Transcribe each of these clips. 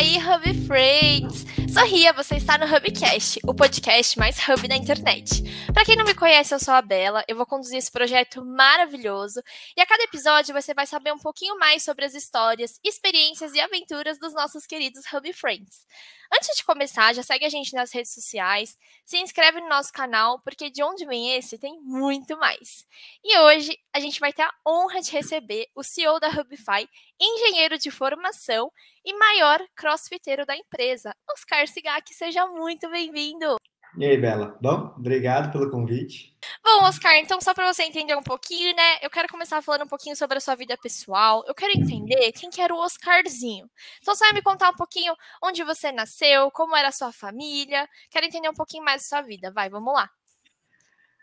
aí, Hub Friends! Sorria, você está no Hubcast, o podcast mais hub da internet. Para quem não me conhece, eu sou a Bela, eu vou conduzir esse projeto maravilhoso e a cada episódio você vai saber um pouquinho mais sobre as histórias, experiências e aventuras dos nossos queridos Hub Friends. Antes de começar, já segue a gente nas redes sociais, se inscreve no nosso canal, porque de onde vem esse tem muito mais. E hoje a gente vai ter a honra de receber o CEO da Hubify, engenheiro de formação e maior crossfiteiro da empresa, Oscar Sigak. Seja muito bem-vindo! E aí, Bela? Bom, obrigado pelo convite. Bom, Oscar, então só para você entender um pouquinho, né? Eu quero começar falando um pouquinho sobre a sua vida pessoal. Eu quero entender quem que era o Oscarzinho. Então você vai me contar um pouquinho onde você nasceu, como era a sua família. Quero entender um pouquinho mais da sua vida. Vai, vamos lá.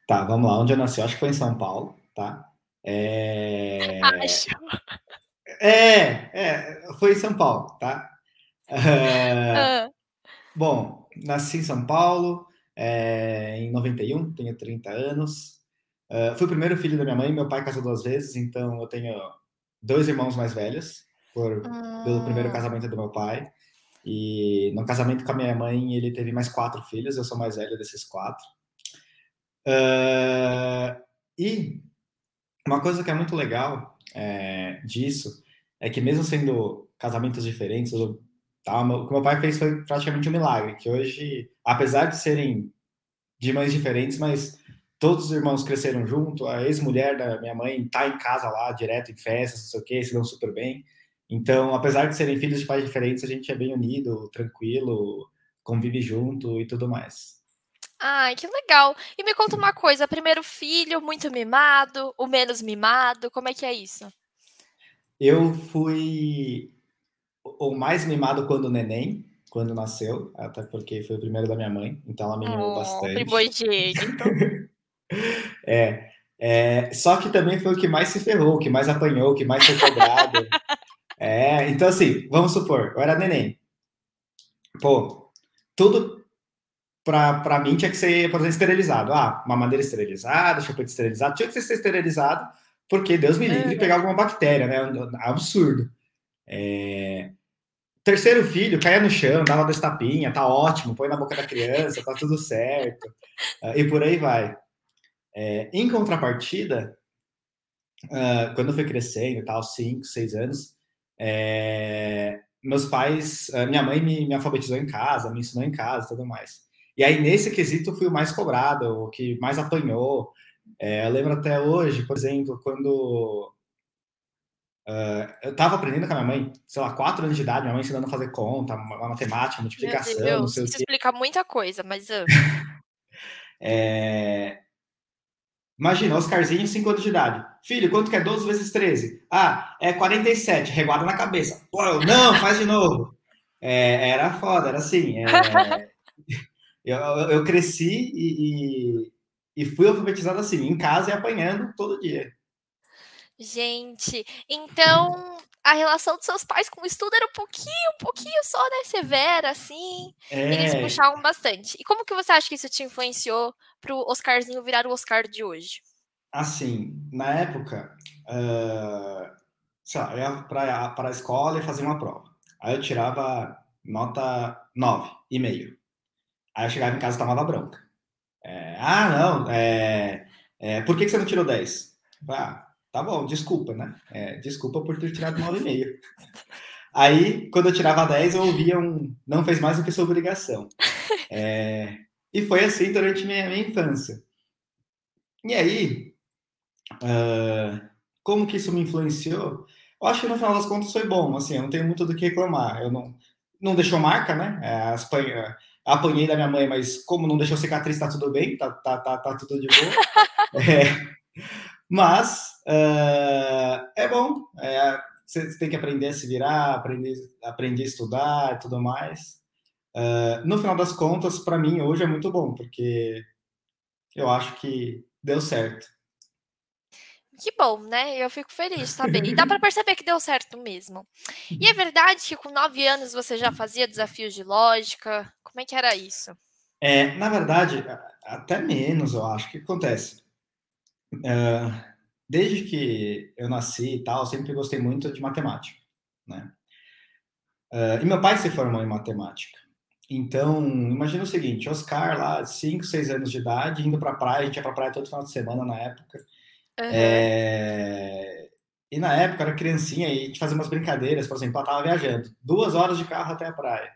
Tá, vamos lá. Onde eu nasci? Acho que foi em São Paulo, tá? É... Acho. É, é, foi em São Paulo, tá? É... Ah, Bom, nasci em São Paulo, é, em 91, tenho 30 anos. Uh, fui o primeiro filho da minha mãe, meu pai casou duas vezes, então eu tenho dois irmãos mais velhos, por, pelo primeiro hum, casamento do meu pai. E no casamento com a minha mãe, ele teve mais quatro filhos, eu sou mais velho desses quatro. Uh, e uma coisa que é muito legal é, disso é que mesmo sendo casamentos diferentes, eu- tá, o que meu pai fez foi praticamente um milagre, que hoje, apesar de serem de mães diferentes, mas todos os irmãos cresceram junto. A ex-mulher da minha mãe tá em casa lá, direto em festas, não sei o quê, se dão super bem. Então, apesar de serem filhos de pais diferentes, a gente é bem unido, tranquilo, convive junto e tudo mais. Ai, que legal. E me conta uma coisa, primeiro filho, muito mimado, o menos mimado, como é que é isso? Eu fui o o mais mimado quando neném, quando nasceu, até porque foi o primeiro da minha mãe, então ela me mimou Oh, bastante. primogênito. É, é, só que também foi o que mais se ferrou, o que mais apanhou, o que mais foi cobrado. É, então assim, vamos supor, eu era neném. Pô, tudo pra, pra mim tinha que ser, por exemplo, esterilizado. Ah, mamadeira esterilizada, chupete esterilizado, tinha que ser esterilizado, porque Deus me livre de Aham. pegar alguma bactéria, né? É absurdo. É, terceiro filho, caia no chão, dava dois tapinhas, tá ótimo, põe na boca da criança, tá tudo certo. Ah, E por aí vai. É, em contrapartida, ah, quando eu fui crescendo, tal, 5, 6 anos, é, meus pais, ah, minha mãe me, me alfabetizou em casa, me ensinou em casa tudo mais. E aí, nesse quesito, eu fui o mais cobrado, o que mais apanhou. É, eu lembro até hoje, por exemplo, quando eu estava aprendendo com a minha mãe, sei lá, 4 anos de idade, minha mãe ensinando a fazer conta, ma- matemática, Meu multiplicação, não Deus, sei o isso quê. explica muita coisa, mas ah, É, Imagina, Oscarzinho, 5 anos de idade. Filho, quanto que é 12 vezes 13? Ah, é 47, reguada na cabeça. Pô, eu, não, faz de novo. É, era foda, era assim. é, eu, eu- eu cresci e, e- e fui alfabetizado assim, em casa e apanhando todo dia. Gente, então a relação dos seus pais com o estudo era um pouquinho, um pouquinho só, né, severa, assim. Eles É, puxavam bastante. E como que você acha que isso te influenciou pro Oscarzinho virar o Oscar de hoje? assim, na época, ah, sei lá, eu ia para a escola e fazia uma prova. Aí eu tirava nota 9,5. Aí eu chegava em casa e tomava bronca. É, ah, não, é, é, por que, que você não tirou 10? Ah, tá bom, desculpa, né? É, desculpa por ter tirado 9,5. Aí, quando eu tirava 10, eu ouvia um não fez mais do que sua obrigação. É, e foi assim durante minha, minha infância. E aí, ah, como que isso me influenciou? Eu acho que no final das contas foi bom, assim, eu não tenho muito do que reclamar. Eu não, não deixou marca, né? É, as panha- apanhei da minha mãe, mas como não deixou cicatriz, tá tudo bem, tá, tá, tá, tá tudo de boa. É, mas é bom, é, você tem que aprender a se virar, aprender, aprender a estudar e tudo mais. Ah, no final das contas, para mim, hoje é muito bom, porque eu acho que deu certo. Que bom, né? Eu fico feliz de saber. E dá pra perceber que deu certo mesmo. E é verdade que com 9 anos você já fazia desafios de lógica? Como é que era isso? É, na verdade, até menos, eu acho. O que acontece? Ah, desde que eu nasci e tal, eu sempre gostei muito de matemática, né? Uh, e meu pai se formou em matemática. Então, imagina o seguinte: Oscar, lá, 5, 6 anos de idade, indo para a praia, a gente ia para a praia todo final de semana na época. Uhum. É... E na época era criancinha e a gente fazia umas brincadeiras, por exemplo, ela estava viajando, duas horas de carro até a praia.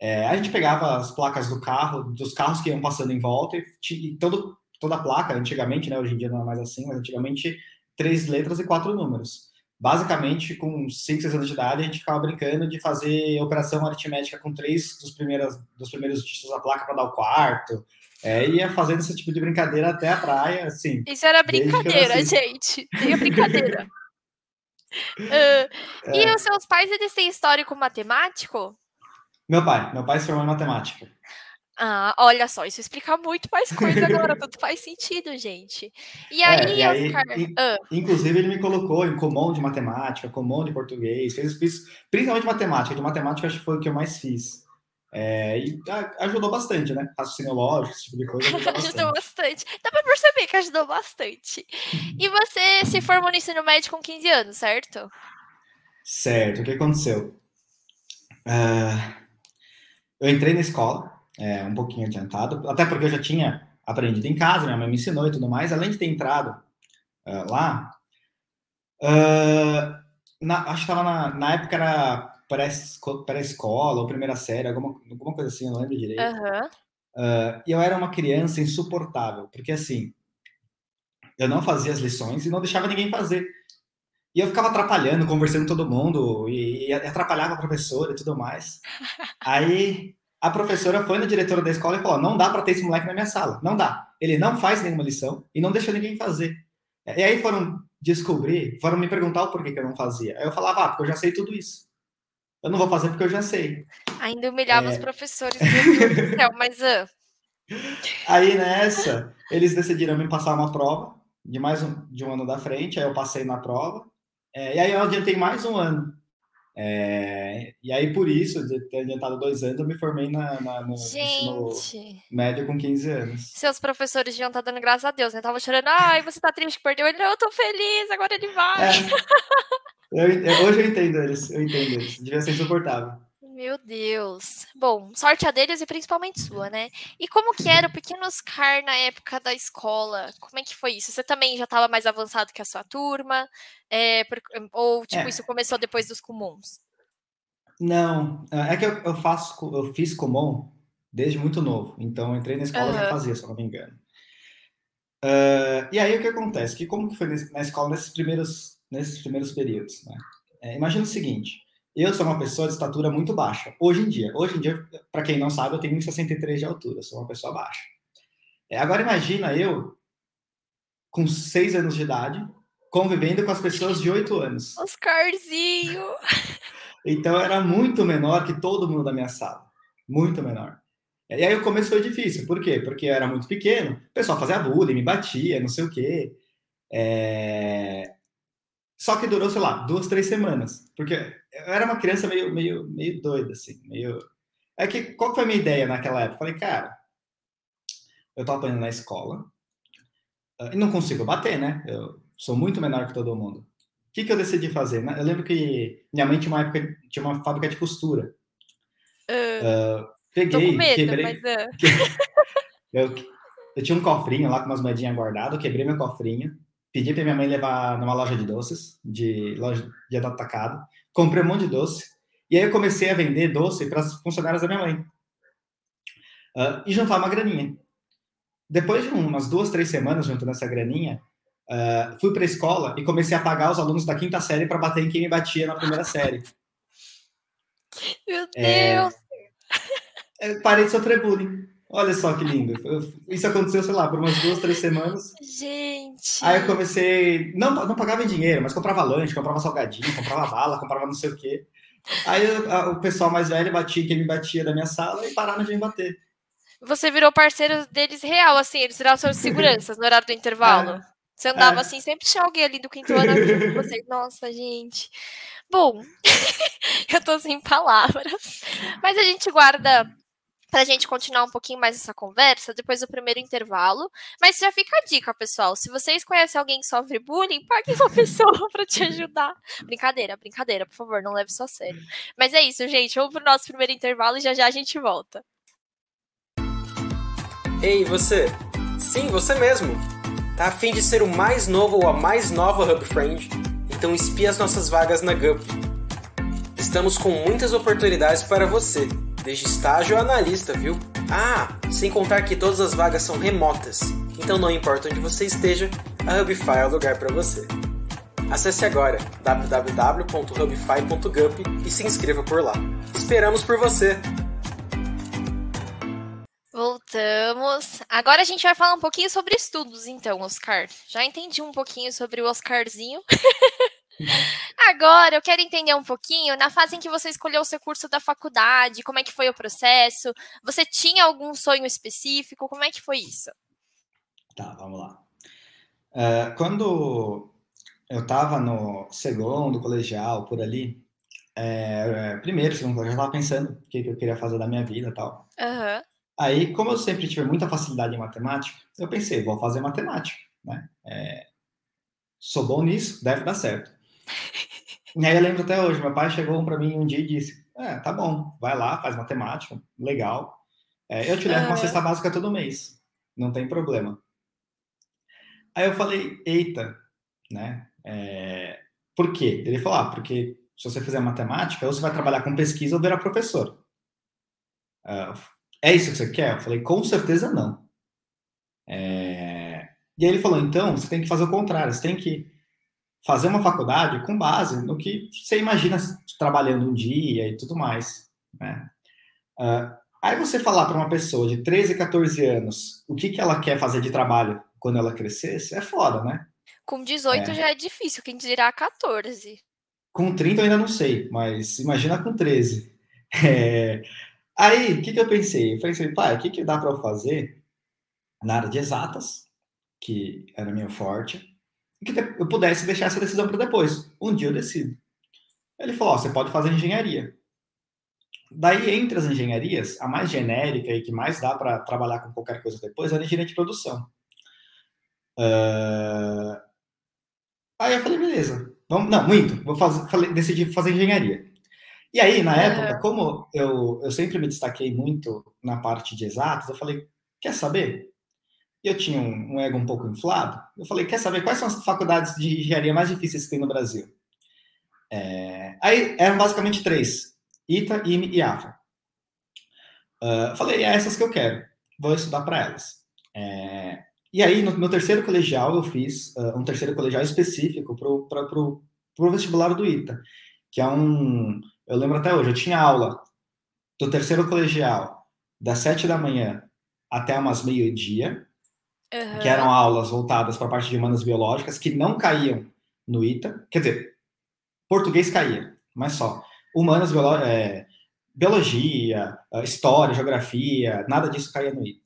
É, a gente pegava as placas do carro, dos carros que iam passando em volta, e, todo, toda a placa, antigamente, né? Hoje em dia não é mais assim, mas antigamente, três letras e quatro números basicamente, com 5, 6 anos de idade, a gente ficava brincando de fazer operação aritmética com três dos primeiros, dos primeiros dígitos da placa para dar o quarto. É, ia fazendo esse tipo de brincadeira até a praia, assim. Isso era brincadeira, gente. Tem brincadeira. uh, é. E os seus pais, eles têm histórico matemático? Meu pai. Meu pai se formou em matemática. Ah, olha só, isso explica muito mais coisa agora, tudo faz sentido, gente. E é, aí, é, e Oscar... in, ah. Inclusive, ele me colocou em comum de matemática, comum de português, fez, fiz, principalmente matemática, de matemática acho que foi o que eu mais fiz. É, e ajudou bastante, né? Raciocínio lógico, esse tipo de coisa. Ajudou bastante. ajudou bastante. Dá pra perceber que ajudou bastante. E você se formou no ensino médio com 15 anos, certo? Certo. O que aconteceu? Uh, eu entrei na escola, é, um pouquinho adiantado, até porque eu já tinha aprendido em casa, minha mãe me ensinou e tudo mais, além de ter entrado uh, lá, uh, na, acho que estava na, na época era pré-escola ou primeira série, alguma, alguma coisa assim, eu não lembro direito. Uhum. Uh, e eu era uma criança insuportável, porque assim, eu não fazia as lições e não deixava ninguém fazer. E eu ficava atrapalhando, conversando com todo mundo, e, e atrapalhava a professora e tudo mais. Aí a professora foi na diretora da escola e falou: não dá para ter esse moleque na minha sala, não dá. Ele não faz nenhuma lição e não deixa ninguém fazer. E aí foram descobrir, foram me perguntar o porquê que eu não fazia. Aí eu falava: ah, porque eu já sei tudo isso. Eu não vou fazer porque eu já sei. Ainda humilhava é... os professores, meu Deus do céu, mas. Uh... Aí nessa, eles decidiram me passar uma prova de mais um, de um ano da frente, aí eu passei na prova. É, e aí eu adiantei mais um ano. É, e aí, por isso, de ter adiantado dois anos, eu me formei na, na no ensino médio com 15 anos. Seus professores deviam estar dando graças a Deus, né? Tava chorando, ai, você tá triste que perdeu. Ele, não, eu tô feliz, agora ele vai. É. Eu, hoje eu entendo eles, eu entendo eles. Devia ser insuportável. Meu Deus. Bom, sorte a deles e principalmente sua, né? E como que era o Pequeno Oscar na época da escola? Como é que foi isso? Você também já estava mais avançado que a sua turma? É, ou, tipo, é. isso começou depois dos comuns? Não, é, é que eu, eu faço, eu fiz comum desde muito novo. Então, entrei na escola uhum. e já fazia, se eu não me engano. Uh, e aí, o que acontece? Que como que foi na escola nesses primeiros, nesses primeiros períodos, né? É, imagina o seguinte, eu sou uma pessoa de estatura muito baixa. Hoje em dia. Hoje em dia, para quem não sabe, eu tenho 1,63 de altura. Sou uma pessoa baixa. É, agora imagina eu, com 6 anos de idade, convivendo com as pessoas de 8 anos. Oscarzinho! Então era muito menor que todo mundo da minha sala. Muito menor. E aí o começo foi difícil. Por quê? Porque eu era muito pequeno. O pessoal fazia bullying, me batia, não sei o quê. É... Só que durou, sei lá, duas, três semanas. Porque eu era uma criança meio, meio, meio doida, assim. Meio... É que, qual foi a minha ideia naquela época? Falei, cara, eu tô apanhando na escola ah, e não consigo bater, né? Eu sou muito menor que todo mundo. O que, que eu decidi fazer? Eu lembro que minha mãe tinha uma época, tinha uma fábrica de costura. Uh, uh, peguei, medo, quebrei. Mas, uh... eu, eu tinha um cofrinho lá com umas moedinhas guardadas, quebrei meu cofrinho, pedi para minha mãe levar numa loja de doces, de loja de atacado, comprei um monte de doce, e aí eu comecei a vender doce para as funcionárias da minha mãe. Uh, e juntar uma graninha. Depois de umas duas, três semanas juntando essa graninha, uh, fui para a escola e comecei a pagar os alunos da quinta série para bater em quem me batia na primeira série. Meu é, Deus! É, parei de sofrer bullying. Olha só que lindo. Isso aconteceu, sei lá, por umas duas, três semanas. Gente. Aí eu comecei. Não, não pagava em dinheiro, mas comprava lanche, comprava salgadinho, comprava bala, comprava não sei o quê. Aí a, o pessoal mais velho batia quem me batia da minha sala e pararam de me bater. Você virou parceiro deles real, assim, eles viraram seus seguranças no horário do intervalo. É. Você andava é. assim, sempre tinha alguém ali do quinto ano com você. Nossa, gente. Bom, eu tô sem palavras. Mas a gente guarda para a gente continuar um pouquinho mais essa conversa depois do primeiro intervalo. Mas já fica a dica, pessoal. Se vocês conhecem alguém que sofre bullying, pague uma pessoa para te ajudar. Brincadeira, brincadeira, por favor, não leve isso a sério. Mas é isso, gente. Vamos pro nosso primeiro intervalo e já já a gente volta. Ei, você! Sim, você mesmo! Tá afim de ser o mais novo ou a mais nova Hub Friend? Então espia as nossas vagas na Gup. Estamos com muitas oportunidades para você desde estágio a analista, viu? Ah, sem contar que todas as vagas são remotas, então não importa onde você esteja, a Hubify é o lugar para você. Acesse agora www.hubify.gup e se inscreva por lá. Esperamos por você! Voltamos. Agora a gente vai falar um pouquinho sobre estudos, então, Oscar. Já entendi um pouquinho sobre o Oscarzinho. Agora eu quero entender um pouquinho na fase em que você escolheu o seu curso da faculdade, como é que foi o processo? Você tinha algum sonho específico? Como é que foi isso? Tá, vamos lá. Uh, quando eu estava no segundo colegial, por ali, é, primeiro, segundo colegial, eu estava pensando o que, que, eu queria fazer da minha vida e tal. Uhum. Aí, como eu sempre tive muita facilidade em matemática, eu pensei, vou fazer matemática, né? É, sou bom nisso, deve dar certo. E aí eu lembro até hoje, meu pai chegou para mim um dia e disse: É, tá bom, vai lá, faz matemática, legal. É, eu te levo uma cesta básica todo mês, não tem problema. Aí eu falei: Eita, né? É, por quê? Ele falou: Ah, porque se você fizer matemática, ou você vai trabalhar com pesquisa ou virar professor. Uh, é isso que você quer? Eu falei: Com certeza não. É... E aí ele falou: Então, você tem que fazer o contrário, você tem que fazer uma faculdade com base no que você imagina trabalhando um dia e tudo mais. Né? Uh, aí você falar para uma pessoa de 13, 14 anos o que, que ela quer fazer de trabalho quando ela crescesse, é foda, né? Com 18 é. já é difícil, quem dirá 14. Com 30 eu ainda não sei, mas imagina com 13. É... Aí, o que, que eu pensei? Eu pensei, pai, o que, que dá para eu fazer na área de exatas, que era meu forte, que eu pudesse deixar essa decisão para depois. Um dia eu decido. Ele falou: você pode fazer engenharia. Daí, entre as engenharias, a mais genérica e que mais dá para trabalhar com qualquer coisa depois é a engenharia de produção. Uh... Aí eu falei: beleza. Vamos... Não, muito. Vou fazer, falei, decidi fazer engenharia. E aí, na época, como eu, eu sempre me destaquei muito na parte de exatos, eu falei: quer saber? E eu tinha um, um, ego um pouco inflado, eu falei, quer saber quais são as faculdades de engenharia mais difíceis que tem no Brasil? É, aí eram basicamente três, ITA, IME e AFA. Uh, falei, é essas que eu quero, vou estudar para elas. É, e aí, no meu terceiro colegial, eu fiz uh, um terceiro colegial específico para o vestibular do ITA, que é um... Eu lembro até hoje, eu tinha aula do terceiro colegial das sete da manhã até umas meio-dia, uhum. que eram aulas voltadas para a parte de humanas biológicas, que não caíam no ITA. Quer dizer, português caía, mas só. Humanas, é, biologia, é, história, geografia, nada disso caía no ITA.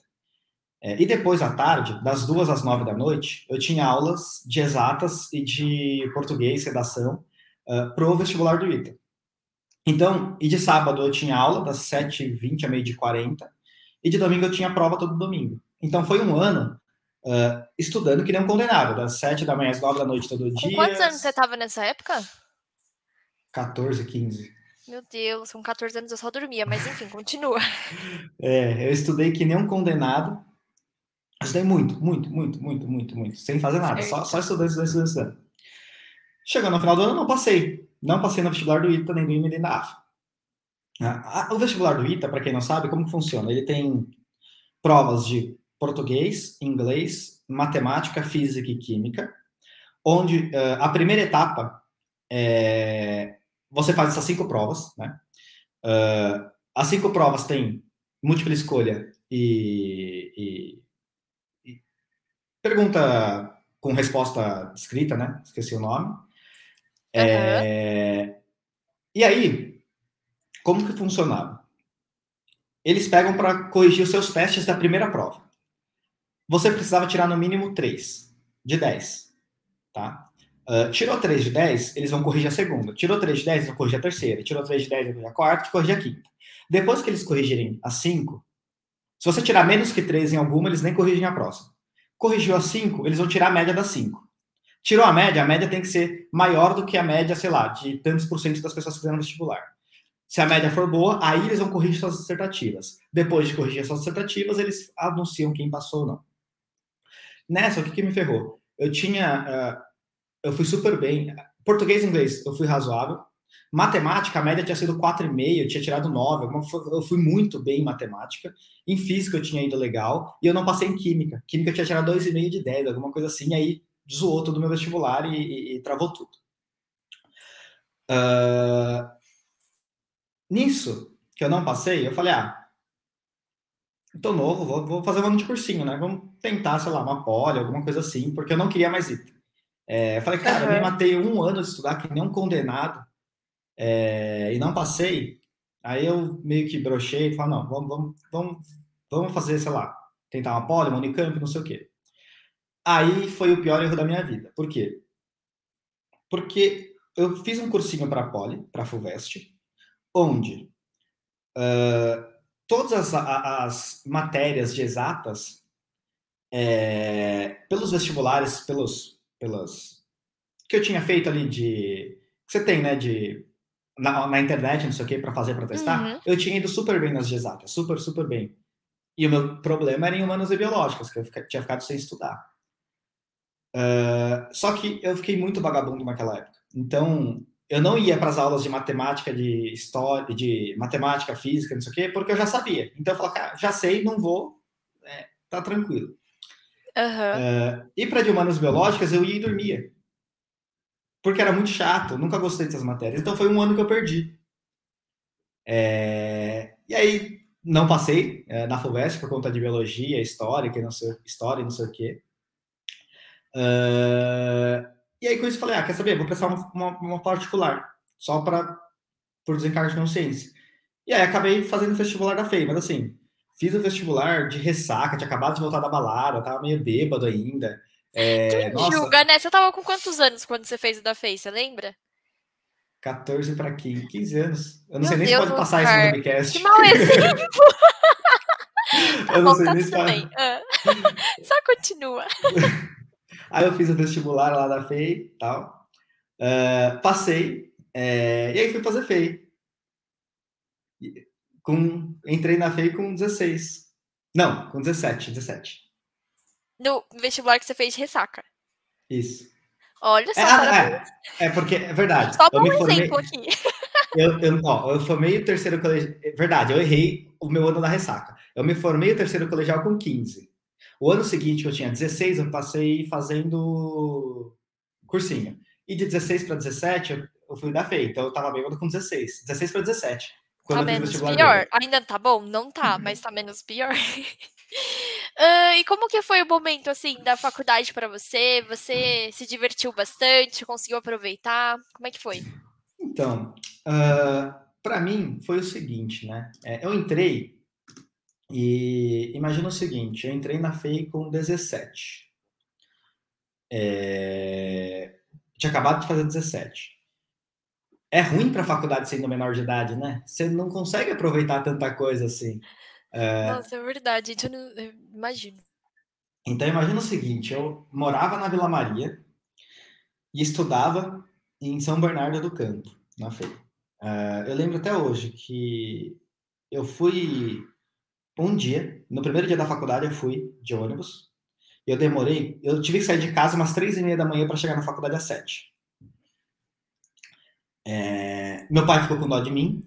É, e depois, à tarde, das duas às nove da noite, eu tinha aulas de exatas e de português, redação, uh, para o vestibular do ITA. Então, e de sábado eu tinha aula das 7h20 a meio de 40 e de domingo eu tinha prova todo domingo. Então foi um ano uh, estudando que nem um condenado, das 7 da manhã às 9 da noite todo dia. Com quantos anos você estava nessa época? 14, 15. Meu Deus, com 14 anos eu só dormia, mas enfim, continua. é, eu estudei que nem um condenado. Estudei muito, muito, muito, muito, muito, muito, sem fazer nada, só, só estudando, estudando, estudando, estudando. Chegando no final do ano, não passei. Não passei no vestibular do ITA, nem do IME, nem da AFA. Ah, o vestibular do ITA, para quem não sabe, como que funciona? Ele tem provas de português, inglês, matemática, física e química, onde uh, a primeira etapa é, você faz essas cinco provas, né? Uh, as cinco provas têm múltipla escolha e, e, e, pergunta com resposta escrita, né? Esqueci o nome. Uhum. É, e aí, como que funcionava? Eles pegam para corrigir os seus testes da primeira prova você precisava tirar no mínimo 3 de 10, tá? Uh, tirou 3 de 10, eles vão corrigir a segunda. Tirou 3 de 10, eles vão corrigir a terceira. Tirou 3 de 10, eles vão corrigir a quarta e corrigir a quinta. Depois que eles corrigirem as 5, Se você tirar menos que 3 em alguma, eles nem corrigem a próxima. Corrigiu a 5, eles vão tirar a média das 5. Tirou a média, a média tem que ser maior do que a média, sei lá, de tantos por cento das pessoas que fizeram vestibular. Se a média for boa, aí eles vão corrigir suas dissertativas. Depois de corrigir suas dissertativas, eles anunciam quem passou ou não. Nessa, o que, que me ferrou? Eu tinha. Uh, eu fui super bem. Português e inglês, eu fui razoável. Matemática, a média tinha sido 4,5, eu tinha tirado 9. Eu fui muito bem em matemática. Em física, eu tinha ido legal. E eu não passei em química. Química, eu tinha tirado 2,5 de 10, alguma coisa assim. Aí zoou todo o meu vestibular e, e, e travou tudo. Uh, nisso, que eu não passei, eu falei, ah, tô novo, vou, vou, fazer um ano de cursinho, né? Vamos tentar, sei lá, uma poli, alguma coisa assim, porque eu não queria mais ir. É, eu falei, cara, uhum. eu me matei um ano de estudar que nem um condenado é, e não passei. Aí eu meio que brochei e falei, não, vamos, vamos, vamos, vamos fazer, sei lá, tentar uma poli, uma unicamp, não sei o quê. Aí foi o pior erro da minha vida. Por quê? Porque eu fiz um cursinho para Poli, para Fulvest, onde uh, todas as, as, matérias de exatas, é, pelos vestibulares, pelos, pelos que eu tinha feito ali de que você tem, né, de na, na internet, não sei o que, para fazer, para testar, uhum. eu tinha ido super bem nas de exatas, super, super bem. E o meu problema era em humanas e biológicas, que eu tinha ficado sem estudar. Uh, só que eu fiquei muito vagabundo naquela época. Então, eu não ia para as aulas de matemática, de história, de matemática, física, não sei o quê, porque eu já sabia. Então, eu falava, cara, já sei, não vou, é, tá tranquilo. Uhum. Uh, e para de humanas biológicas, eu ia e dormia. Porque era muito chato, nunca gostei dessas matérias. Então, foi um ano que eu perdi. É, e aí, não passei é, na FUVEST por conta de biologia, história, que não sei, história, não sei o quê. Uh, e aí com isso eu falei, ah, quer saber? Vou prestar uma, uma, uma particular, só para por desencargo de consciência. E aí acabei fazendo o vestibular da FEI, mas assim, fiz o vestibular de ressaca, tinha acabado de voltar da balada, tava meio bêbado ainda. É, nossa, julga, né? Você tava com quantos anos quando você fez o da FEI, você lembra? 14 para 15, 15 anos. Eu não Meu sei nem Deus se pode passar isso no podcast. Que mau exemplo! eu não sei nem se pode. Ah. Só continua. Aí eu fiz o vestibular lá da FEI e tal. Uh, passei. É, e aí fui fazer FEI. Com, entrei na FEI com 16. Não, com 17, 17. No vestibular que você fez de ressaca. Isso. Olha só. É, é, é, porque é verdade. Só eu um formei, exemplo aqui. Eu, eu, ó, eu formei o terceiro colegial. É verdade, eu errei o meu ano da ressaca. Eu me formei o terceiro colegial com 15. O ano seguinte, eu tinha 16, eu passei fazendo cursinho. E de 16 para 17, eu fui da FEI, então eu tava bêbado com 16. 16 para 17. Quando tá menos pior. Ainda tá bom? Não tá, uhum. mas tá menos pior. uh, e como que foi o momento, assim, da faculdade para você? Você se divertiu bastante? Conseguiu aproveitar? Como é que foi? Então, uh, para mim, foi o seguinte, né? É, eu entrei e imagina o seguinte, eu entrei na FEI com 17. É... Tinha acabado de fazer 17. É ruim para a faculdade sendo menor de idade, né? Você não consegue aproveitar tanta coisa assim. É... Nossa, é verdade. Eu, não... eu imagino. Então, imagina o seguinte: eu morava na Vila Maria e estudava em São Bernardo do Campo, na FEI. Uh, eu lembro até hoje que eu fui um dia, no primeiro dia da faculdade, eu fui de ônibus. Eu demorei, eu tive que sair de casa umas três e meia da manhã para chegar na faculdade às sete. É, meu pai ficou com dó de mim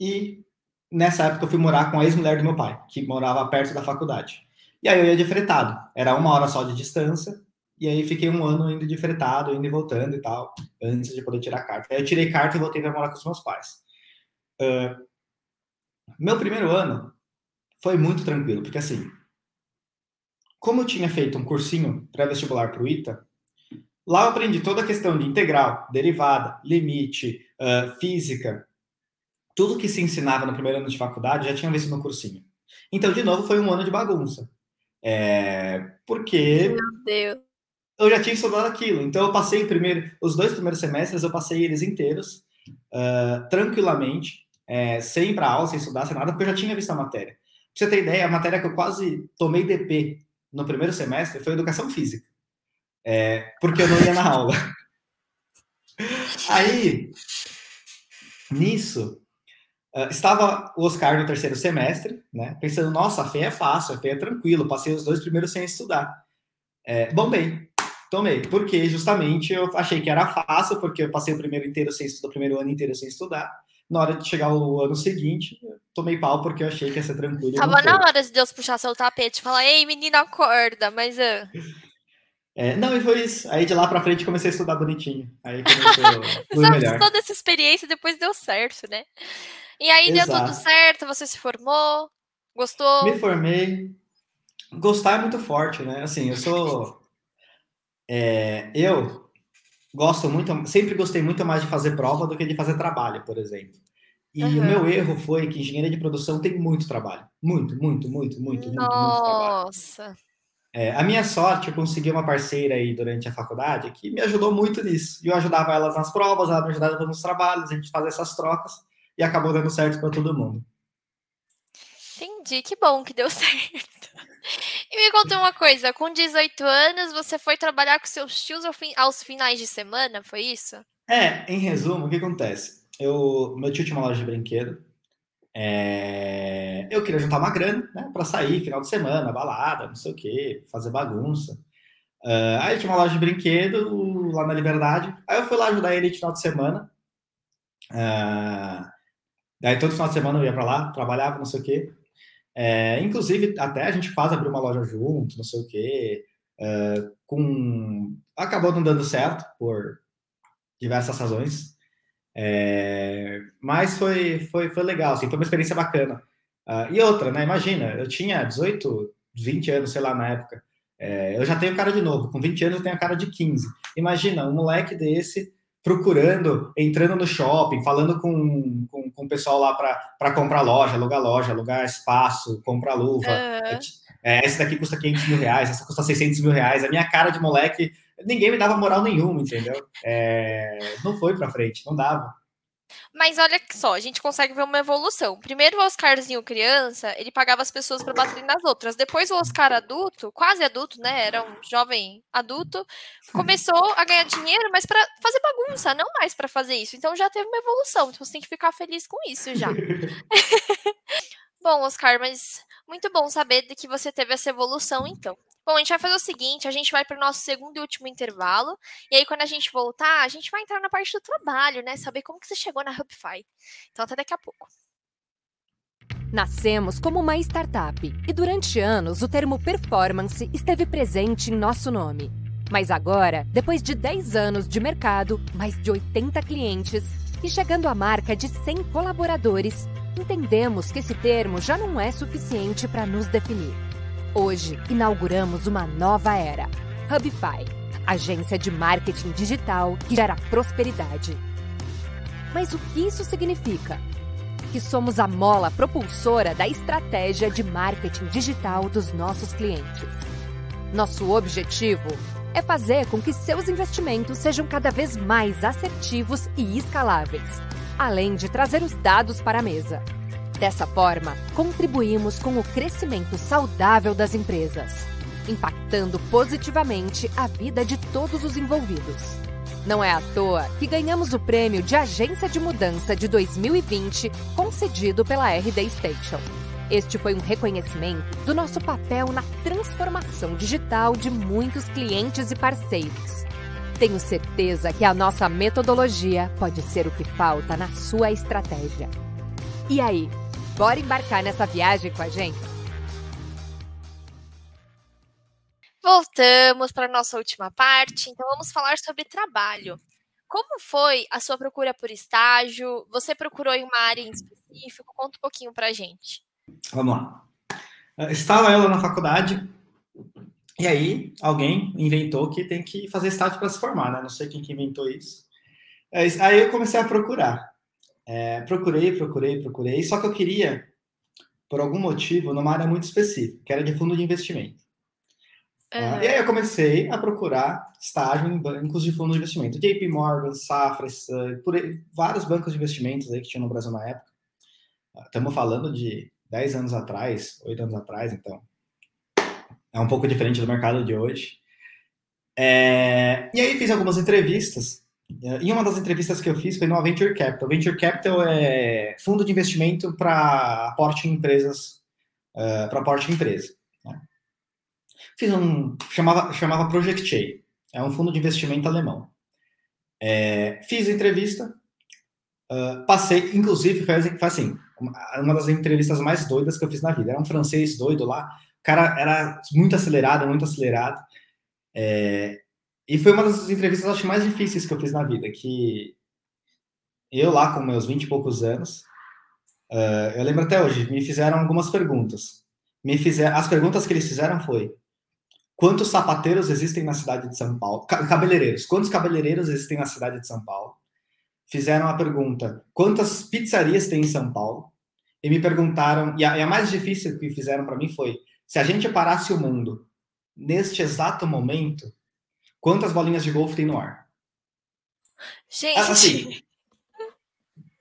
e nessa época eu fui morar com a ex-mulher do meu pai, que morava perto da faculdade. E aí eu ia de fretado, era uma hora só de distância, e aí fiquei um ano indo de fretado, indo e voltando e tal, antes de poder tirar carta. Aí eu tirei carta e voltei para morar com os meus pais. Uh, meu primeiro ano, foi muito tranquilo, porque assim, como eu tinha feito um cursinho pré-vestibular para o ITA, lá eu aprendi toda a questão de integral, derivada, limite, uh, física, tudo que se ensinava no primeiro ano de faculdade já tinha visto no cursinho. Então, de novo, foi um ano de bagunça. É, porque Meu Deus. eu já tinha estudado aquilo. Então, eu passei primeiro, os dois primeiros semestres, eu passei eles inteiros, uh, tranquilamente, é, sem ir para aula, sem estudar, sem nada, porque eu já tinha visto a matéria. Você ter ideia, a matéria que eu quase tomei DP no primeiro semestre foi educação física. É, porque eu não ia na aula. Aí, nisso, uh, estava o Oscar no terceiro semestre, né? Pensando, nossa, a FEA é fácil, a FEA é tranquilo, passei os dois primeiros sem estudar. É, bombei, tomei, porque justamente eu achei que era fácil, porque eu passei o primeiro inteiro sem estudar, o primeiro ano inteiro sem estudar. Na hora de chegar o ano seguinte, tomei pau porque eu achei que ia ser tranquilo. Tava na hora de Deus puxar seu tapete e falar, ei, menina, acorda, mas. Uh... É, não, e foi isso. Aí de lá pra frente comecei a estudar bonitinho. Aí começou melhor. toda essa experiência depois deu certo, né? E aí Exato. deu tudo certo, você se formou, gostou? Me formei. Gostar é muito forte, né? Assim, eu sou. É, eu gosto muito, sempre gostei muito mais de fazer prova do que de fazer trabalho, por exemplo. E uhum. o meu erro foi que engenharia de produção tem muito trabalho. Muito, muito, muito, muito, muito, Nossa. muito trabalho. Nossa! É, a minha sorte, eu consegui uma parceira aí durante a faculdade que me ajudou muito nisso. E eu ajudava elas nas provas, ela me ajudava nos trabalhos, a gente fazia essas trocas e acabou dando certo para todo mundo. Entendi, que bom que deu certo. E me conta uma coisa, com 18 anos você foi trabalhar com seus tios aos finais de semana, foi isso? É, em resumo, o que acontece? Eu, meu tio tinha uma loja de brinquedo, é, eu queria juntar uma grana, né, para sair final de semana, balada, não sei o que, fazer bagunça. Uh, aí tinha uma loja de brinquedo lá na Liberdade. Aí eu fui lá ajudar ele final de semana. Uh, daí todo final de semana eu ia para lá, trabalhava, não sei o que. É, inclusive, até a gente quase abriu uma loja junto, não sei o que. Uh, com... Acabou não dando certo por diversas razões. É, mas foi, foi, foi legal, assim, foi uma experiência bacana. Uh, e outra, né? Imagina, eu tinha 18, 20 anos, sei lá, na época. É, eu já tenho cara de novo, com 20 anos eu tenho cara de 15. Imagina, um moleque desse procurando, entrando no shopping, falando com, com, com o pessoal lá para comprar loja, alugar loja, alugar espaço, comprar luva. Uhum. É, essa daqui custa 500 mil reais, essa custa 600 mil reais. A minha cara de moleque ninguém me dava moral nenhuma, entendeu? É, não foi para frente, não dava. Mas olha só, a gente consegue ver uma evolução. Primeiro, o Oscarzinho criança, ele pagava as pessoas para baterem nas outras. Depois, o Oscar adulto, quase adulto, né? Era um jovem adulto, começou a ganhar dinheiro, mas para fazer bagunça, não mais para fazer isso. Então já teve uma evolução. Então você tem que ficar feliz com isso já. bom, Oscar, mas muito bom saber de que você teve essa evolução, então. Bom, a gente vai fazer o seguinte: a gente vai para o nosso segundo e último intervalo. E aí, quando a gente voltar, a gente vai entrar na parte do trabalho, né? Saber como que você chegou na Hubify. Então, até daqui a pouco. Nascemos como uma startup e durante anos o termo performance esteve presente em nosso nome. Mas agora, depois de 10 anos de mercado, mais de 80 clientes e chegando à marca de 100 colaboradores, entendemos que esse termo já não é suficiente para nos definir. Hoje, inauguramos uma nova era. Hubify, agência de marketing digital que gera prosperidade. Mas o que isso significa? Que somos a mola propulsora da estratégia de marketing digital dos nossos clientes. Nosso objetivo é fazer com que seus investimentos sejam cada vez mais assertivos e escaláveis, além de trazer os dados para a mesa Dessa forma, contribuímos com o crescimento saudável das empresas, impactando positivamente a vida de todos os envolvidos. Não é à toa que ganhamos o prêmio de Agência de Mudança de 2020 concedido pela RD Station. Este foi um reconhecimento do nosso papel na transformação digital de muitos clientes e parceiros. Tenho certeza que a nossa metodologia pode ser o que falta na sua estratégia. E aí, Bora embarcar nessa viagem com a gente? Voltamos para a nossa última parte, então vamos falar sobre trabalho. Como foi a sua procura por estágio? Você procurou em uma área em específico? Conta um pouquinho para a gente. Vamos lá. Estava eu na faculdade e aí alguém inventou que tem que fazer estágio para se formar, né? Não sei quem que inventou isso. Aí eu comecei a procurar. É, procurei, procurei, procurei, só que eu queria, por algum motivo, numa área muito específica, que era de fundo de investimento. Uhum. e aí eu comecei a procurar estágio em bancos de fundo de investimento. JP Morgan, Safra, por aí, vários bancos de investimentos aí que tinha no Brasil na época. Estamos falando de 10 anos atrás, 8 anos atrás, então é um pouco diferente do mercado de hoje. É, e aí fiz algumas entrevistas. E uma das entrevistas que eu fiz foi no Venture Capital. Venture Capital é fundo de investimento para aporte em empresas, uh, para aporte em empresa. Né? Fiz um chamava chamava Project A, é um fundo de investimento alemão. É, fiz a entrevista, uh, passei, inclusive foi, foi assim, uma das entrevistas mais doidas que eu fiz na vida. Era um francês doido lá, o cara era muito acelerado, muito acelerado. É, e foi uma das entrevistas, acho, mais difíceis que eu fiz na vida, que eu lá com meus 20 e poucos anos, uh, eu lembro até hoje, me fizeram algumas perguntas. Me fizeram, as perguntas que eles fizeram foi, quantos sapateiros existem na cidade de São Paulo? Cabeleireiros, quantos cabeleireiros existem na cidade de São Paulo? Fizeram a pergunta, quantas pizzarias tem em São Paulo? E me perguntaram, e a, e a mais difícil que fizeram para mim foi, se a gente parasse o mundo neste exato momento, Quantas bolinhas de golfe tem no ar? Gente. Assim,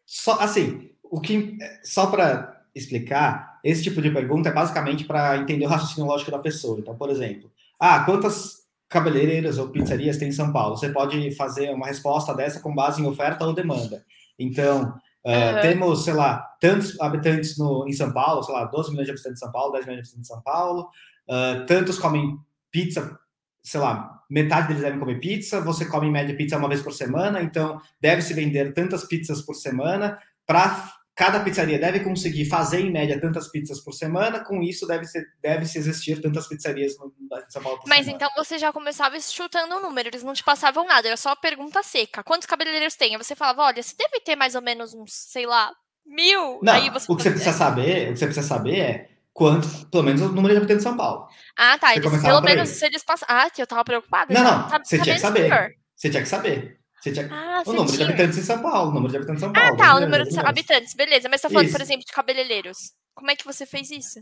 só, assim o que, só para explicar, esse tipo de pergunta é basicamente para entender o raciocínio lógico da pessoa. Então, por exemplo, ah, quantas cabeleireiras ou pizzarias tem em São Paulo? Você pode fazer uma resposta dessa com base em oferta ou demanda. Então, uh, uhum. temos, sei lá, tantos habitantes no, em São Paulo, sei lá, 12 milhões de habitantes em São Paulo, 10 milhões de habitantes em São Paulo, uh, tantos comem pizza sei lá, metade deles devem comer pizza, você come em média pizza uma vez por semana, então deve-se vender tantas pizzas por semana, para cada pizzaria deve conseguir fazer em média tantas pizzas por semana, com isso deve, ser, deve se existir tantas pizzarias no São Paulo por Mas semana. então você já começava chutando o um número, eles não te passavam nada, era só pergunta seca. Quantos cabeleireiros tem? Aí você falava, olha, você deve ter mais ou menos uns, sei lá, mil. Não, o que você precisa saber, o que você precisa saber é quanto, pelo menos o número de habitantes de São Paulo. Ah, tá. Eles, pelo menos se eles passam. Ah, que eu tava preocupada. Não, não. Você tinha que saber. Você tinha que saber. Você tinha... Ah, o número tinha. de habitantes em São Paulo. O número de habitantes em São ah, Paulo. Ah, tá. O número de habitantes. Beleza. Mas você tá falando, isso. por exemplo, de cabeleireiros. Como é que você fez isso?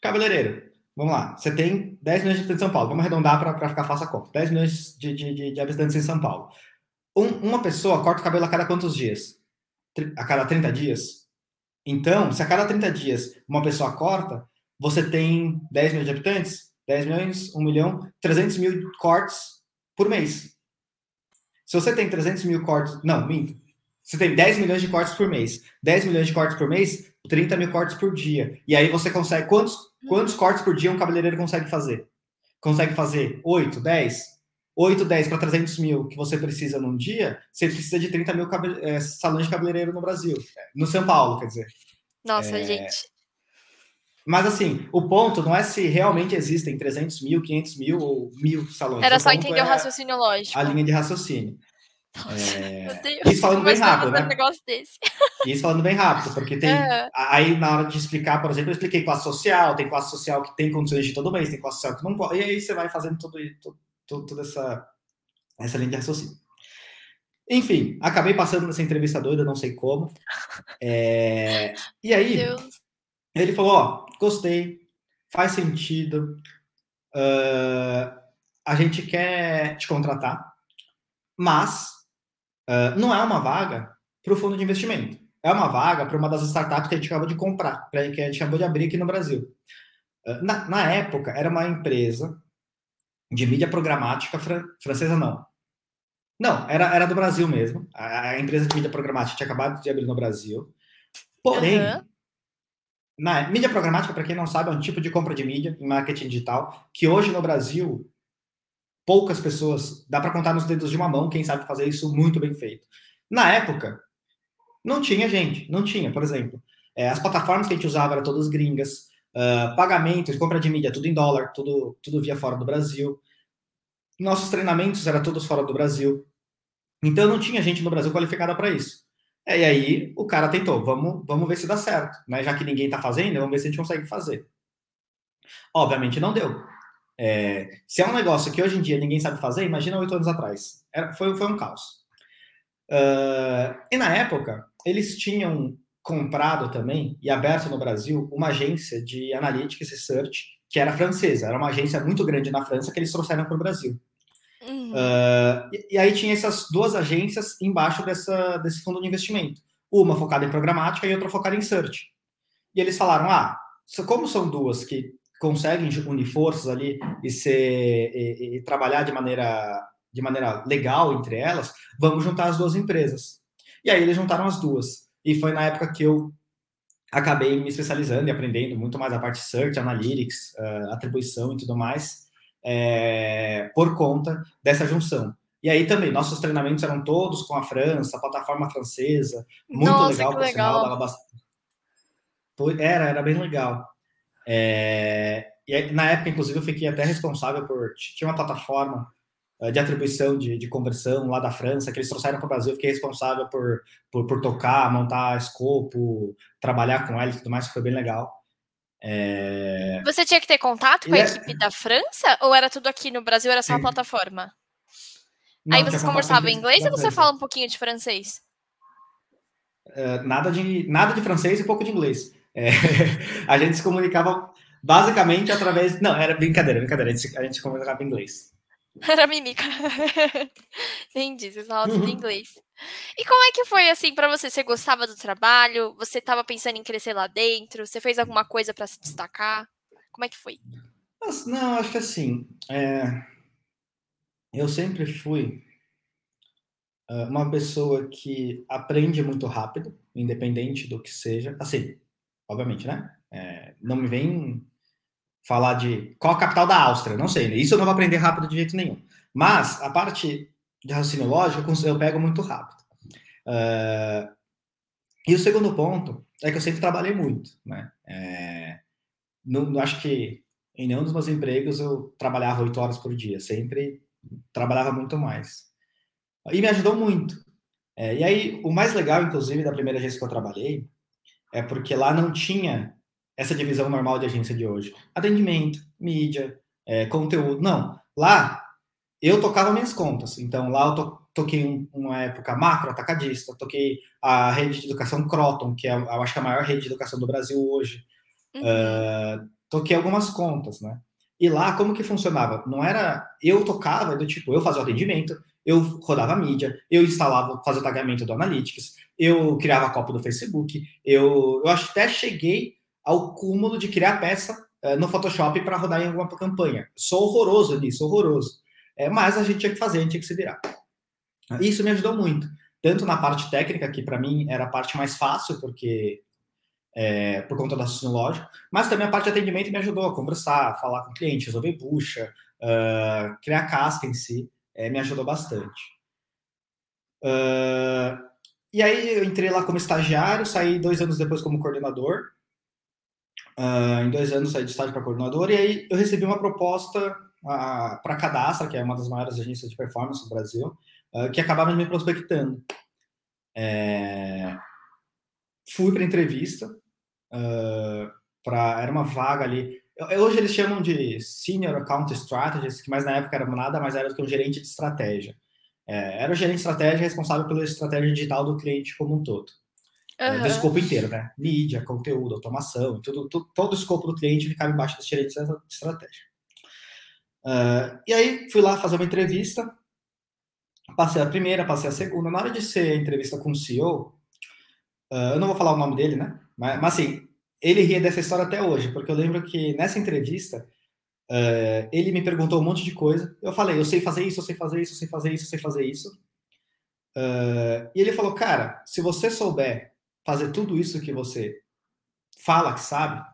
Cabeleireiro. Vamos lá. Você tem 10 milhões de habitantes em São Paulo. Vamos arredondar para ficar fácil a conta. 10 milhões de, de, de, de habitantes em São Paulo. Um, uma pessoa corta o cabelo a cada quantos dias? A cada 30 dias? Então, se a cada 30 dias uma pessoa corta, você tem 10 milhões de habitantes, 10 milhões, 1 milhão, 300 mil cortes por mês. Se você tem 300 mil cortes, não, minto. Você tem 10 milhões de cortes por mês. 10 milhões de cortes por mês, 30 mil cortes por dia. E aí você consegue. Quantos, quantos cortes por dia um cabeleireiro consegue fazer? Consegue fazer 8, 10? 8, 10 para 300 mil que você precisa num dia, você precisa de 30 mil é, salões de cabeleireiro no Brasil. No São Paulo, quer dizer. Nossa, é, gente. Mas assim, o ponto não é se realmente existem 300 mil, 500 mil ou mil salões. Era só entender é o raciocínio lógico. A linha de raciocínio. Nossa, é... Deus, isso falando bem rápido, né? Um negócio desse. Isso falando bem rápido, porque tem. É. Aí, na hora de explicar, por exemplo, eu expliquei classe social, tem classe social que tem condições de todo mês, tem classe social que não pode. E aí você vai fazendo tudo, tudo, toda essa, essa linha de raciocínio. Enfim, acabei passando nessa entrevista doida, não sei como. É... E aí, ele falou: Ó, gostei, faz sentido, uh, a gente quer te contratar, mas uh, não é uma vaga para o fundo de investimento. É uma vaga para uma das startups que a gente acabou de comprar, que a gente acabou de abrir aqui no Brasil. Uh, na, na, época, era uma empresa de mídia programática fran francesa, não. Não, era, era do Brasil mesmo. A, a, empresa de mídia programática tinha acabado de abrir no Brasil. Porém, uhum na mídia programática, para quem não sabe, é um tipo de compra de mídia em marketing digital que hoje no Brasil poucas pessoas, dá para contar nos dedos de uma mão quem sabe fazer isso muito bem feito. Na época, não tinha gente, não tinha, por exemplo. É, as plataformas que a gente usava eram todas gringas, uh, pagamentos, compra de mídia, tudo em dólar, tudo, tudo via fora do Brasil. Nossos treinamentos eram todos fora do Brasil. Então não tinha gente no Brasil qualificada para isso. É, e aí o cara tentou, vamos, vamos ver se dá certo, né? Já que ninguém está fazendo, vamos ver se a gente consegue fazer. Obviamente não deu. É, se é um negócio que hoje em dia ninguém sabe fazer, imagina oito anos atrás. Era, foi, foi um caos. Uh, e na época, eles tinham comprado também e aberto no Brasil uma agência de analytics e research que era francesa. Era uma agência muito grande na França que eles trouxeram para o Brasil. Uhum. Uh, e, e, aí tinha essas duas agências embaixo dessa, desse fundo de investimento. Uma focada em programática e outra focada em search. E eles falaram: ah, como são duas que conseguem unir forças ali e ser e, e trabalhar de maneira de maneira legal entre elas, vamos juntar as duas empresas. E aí eles juntaram as duas. E foi na época que eu acabei me especializando e aprendendo muito mais a parte search, analytics, uh, atribuição e tudo mais, é, por conta dessa junção. E aí também, nossos treinamentos eram todos com a França, a plataforma francesa, muito Nossa, legal, por sinal, dava bastante... Era, era bem legal. É, e aí, na época, inclusive, eu fiquei até responsável por... Tinha uma plataforma eh, de atribuição de, de, conversão lá da França, que eles trouxeram para o Brasil, eu fiquei responsável por, por, por, tocar, montar escopo, trabalhar com ela e tudo mais, foi bem legal. É... Você tinha que ter contato com a é... equipe da França ou era tudo aqui no Brasil, era só a plataforma? Não, Aí vocês conversavam em inglês ou você fala um pouquinho de francês? Uh, nada, de, nada de francês e pouco de inglês. É, a gente se comunicava basicamente através. Não, era brincadeira, brincadeira. A gente, a gente se comunicava em inglês. Era mímica. Entendi, vocês falam tudo em inglês. E como é que foi assim para você? Você gostava do trabalho? Você estava pensando em crescer lá dentro? Você fez alguma coisa para se destacar? Como é que foi? Mas, não, acho que assim, é... eu sempre fui uh, uma pessoa que aprende muito rápido, independente do que seja. Assim, obviamente, né? É, não me vem falar de qual a capital da Áustria, não sei, isso eu não vou aprender rápido de jeito nenhum. Mas a parte de raciocínio lógico eu pego muito rápido. Uh, e o segundo ponto é que eu sempre trabalhei muito, né? É, não, acho que em nenhum dos meus empregos eu trabalhava oito horas por dia, sempre trabalhava muito mais. E me ajudou muito. É, e aí, o mais legal, inclusive, da primeira agência que eu trabalhei, é porque lá não tinha essa divisão normal de agência de hoje. Atendimento, mídia, é, conteúdo. Não. Lá, eu tocava minhas contas. Então, lá eu to toquei um, uma época macro atacadista, toquei a rede de educação Croton, que é, eu acho que é a maior rede de educação do Brasil hoje. Uhum. Uh, toquei algumas contas, né? E lá, como que funcionava? Não era... Eu tocava do tipo, eu fazia o atendimento, eu rodava a mídia, eu instalava, fazia o tagamento do Analytics, eu criava a cópia do Facebook, eu, eu até cheguei ao cúmulo de criar peça uh, no Photoshop para rodar em alguma campanha. Sou horroroso nisso, horroroso. É, mas a gente tinha que fazer, a gente tinha que se virar. Isso me ajudou muito, tanto na parte técnica, que para mim era a parte mais fácil, porque é, por conta do raciocínio lógico, mas também a parte de atendimento me ajudou a conversar, falar com o cliente, resolver bucha, uh, criar casca em si, é, me ajudou bastante. Uh, e aí eu entrei lá como estagiário, saí dois anos depois como coordenador, Uh, em dois anos saí de estágio para coordenador e aí eu recebi uma proposta uh, para Cadastra, que é uma das maiores agências de performance do Brasil, uh, que acabaram me prospectando. É... Fui para entrevista, pra... era uma vaga ali. Hoje eles chamam de Senior Account Strategist, que mais na época era nada mais era do que um gerente de estratégia. É, era o gerente de estratégia responsável pela estratégia digital do cliente como um todo. Uhum. do escopo inteiro, né? Mídia, conteúdo, automação, tudo, tudo, todo o escopo do cliente ficava embaixo dos gerentes de estratégia. Uh, e aí fui lá fazer uma entrevista, passei a primeira, passei a segunda. Na hora de ser entrevista com o CEO, uh, eu não vou falar o nome dele, né? Mas, mas assim, ele ria dessa história até hoje, porque eu lembro que nessa entrevista uh, ele me perguntou um monte de coisa. Eu falei, eu sei fazer isso, eu sei fazer isso, eu sei fazer isso, eu sei fazer isso. e ele falou, cara, se você souber fazer tudo isso que você fala que sabe,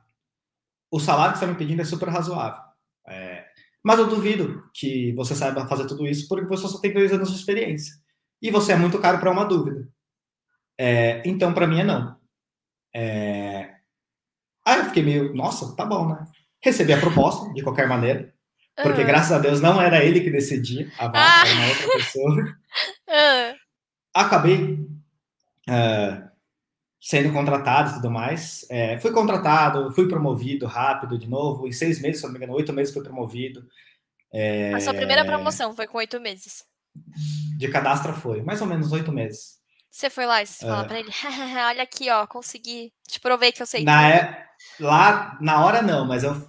o salário que você está me pedindo é super razoável. É, mas eu duvido que você saiba fazer tudo isso porque você só tem dois anos de experiência. E você é muito caro para uma dúvida. É, então, para mim, é não. É... Aí eu fiquei meio, nossa, tá bom, né? Recebi a proposta, de qualquer maneira. Porque, uhum. graças a Deus, não era ele que decidia a vaga, ah. era uma outra pessoa. Uhum. Acabei uh, sendo contratado e tudo mais. É, fui contratado, fui promovido rápido de novo, em seis meses, se não me engano, oito meses fui promovido. É, a sua primeira promoção foi com oito meses? De cadastro foi, mais ou menos oito meses. Você foi lá e você é. pra ele, olha aqui, ó, consegui, te provei que eu sei. Na é, lá, na hora não, mas eu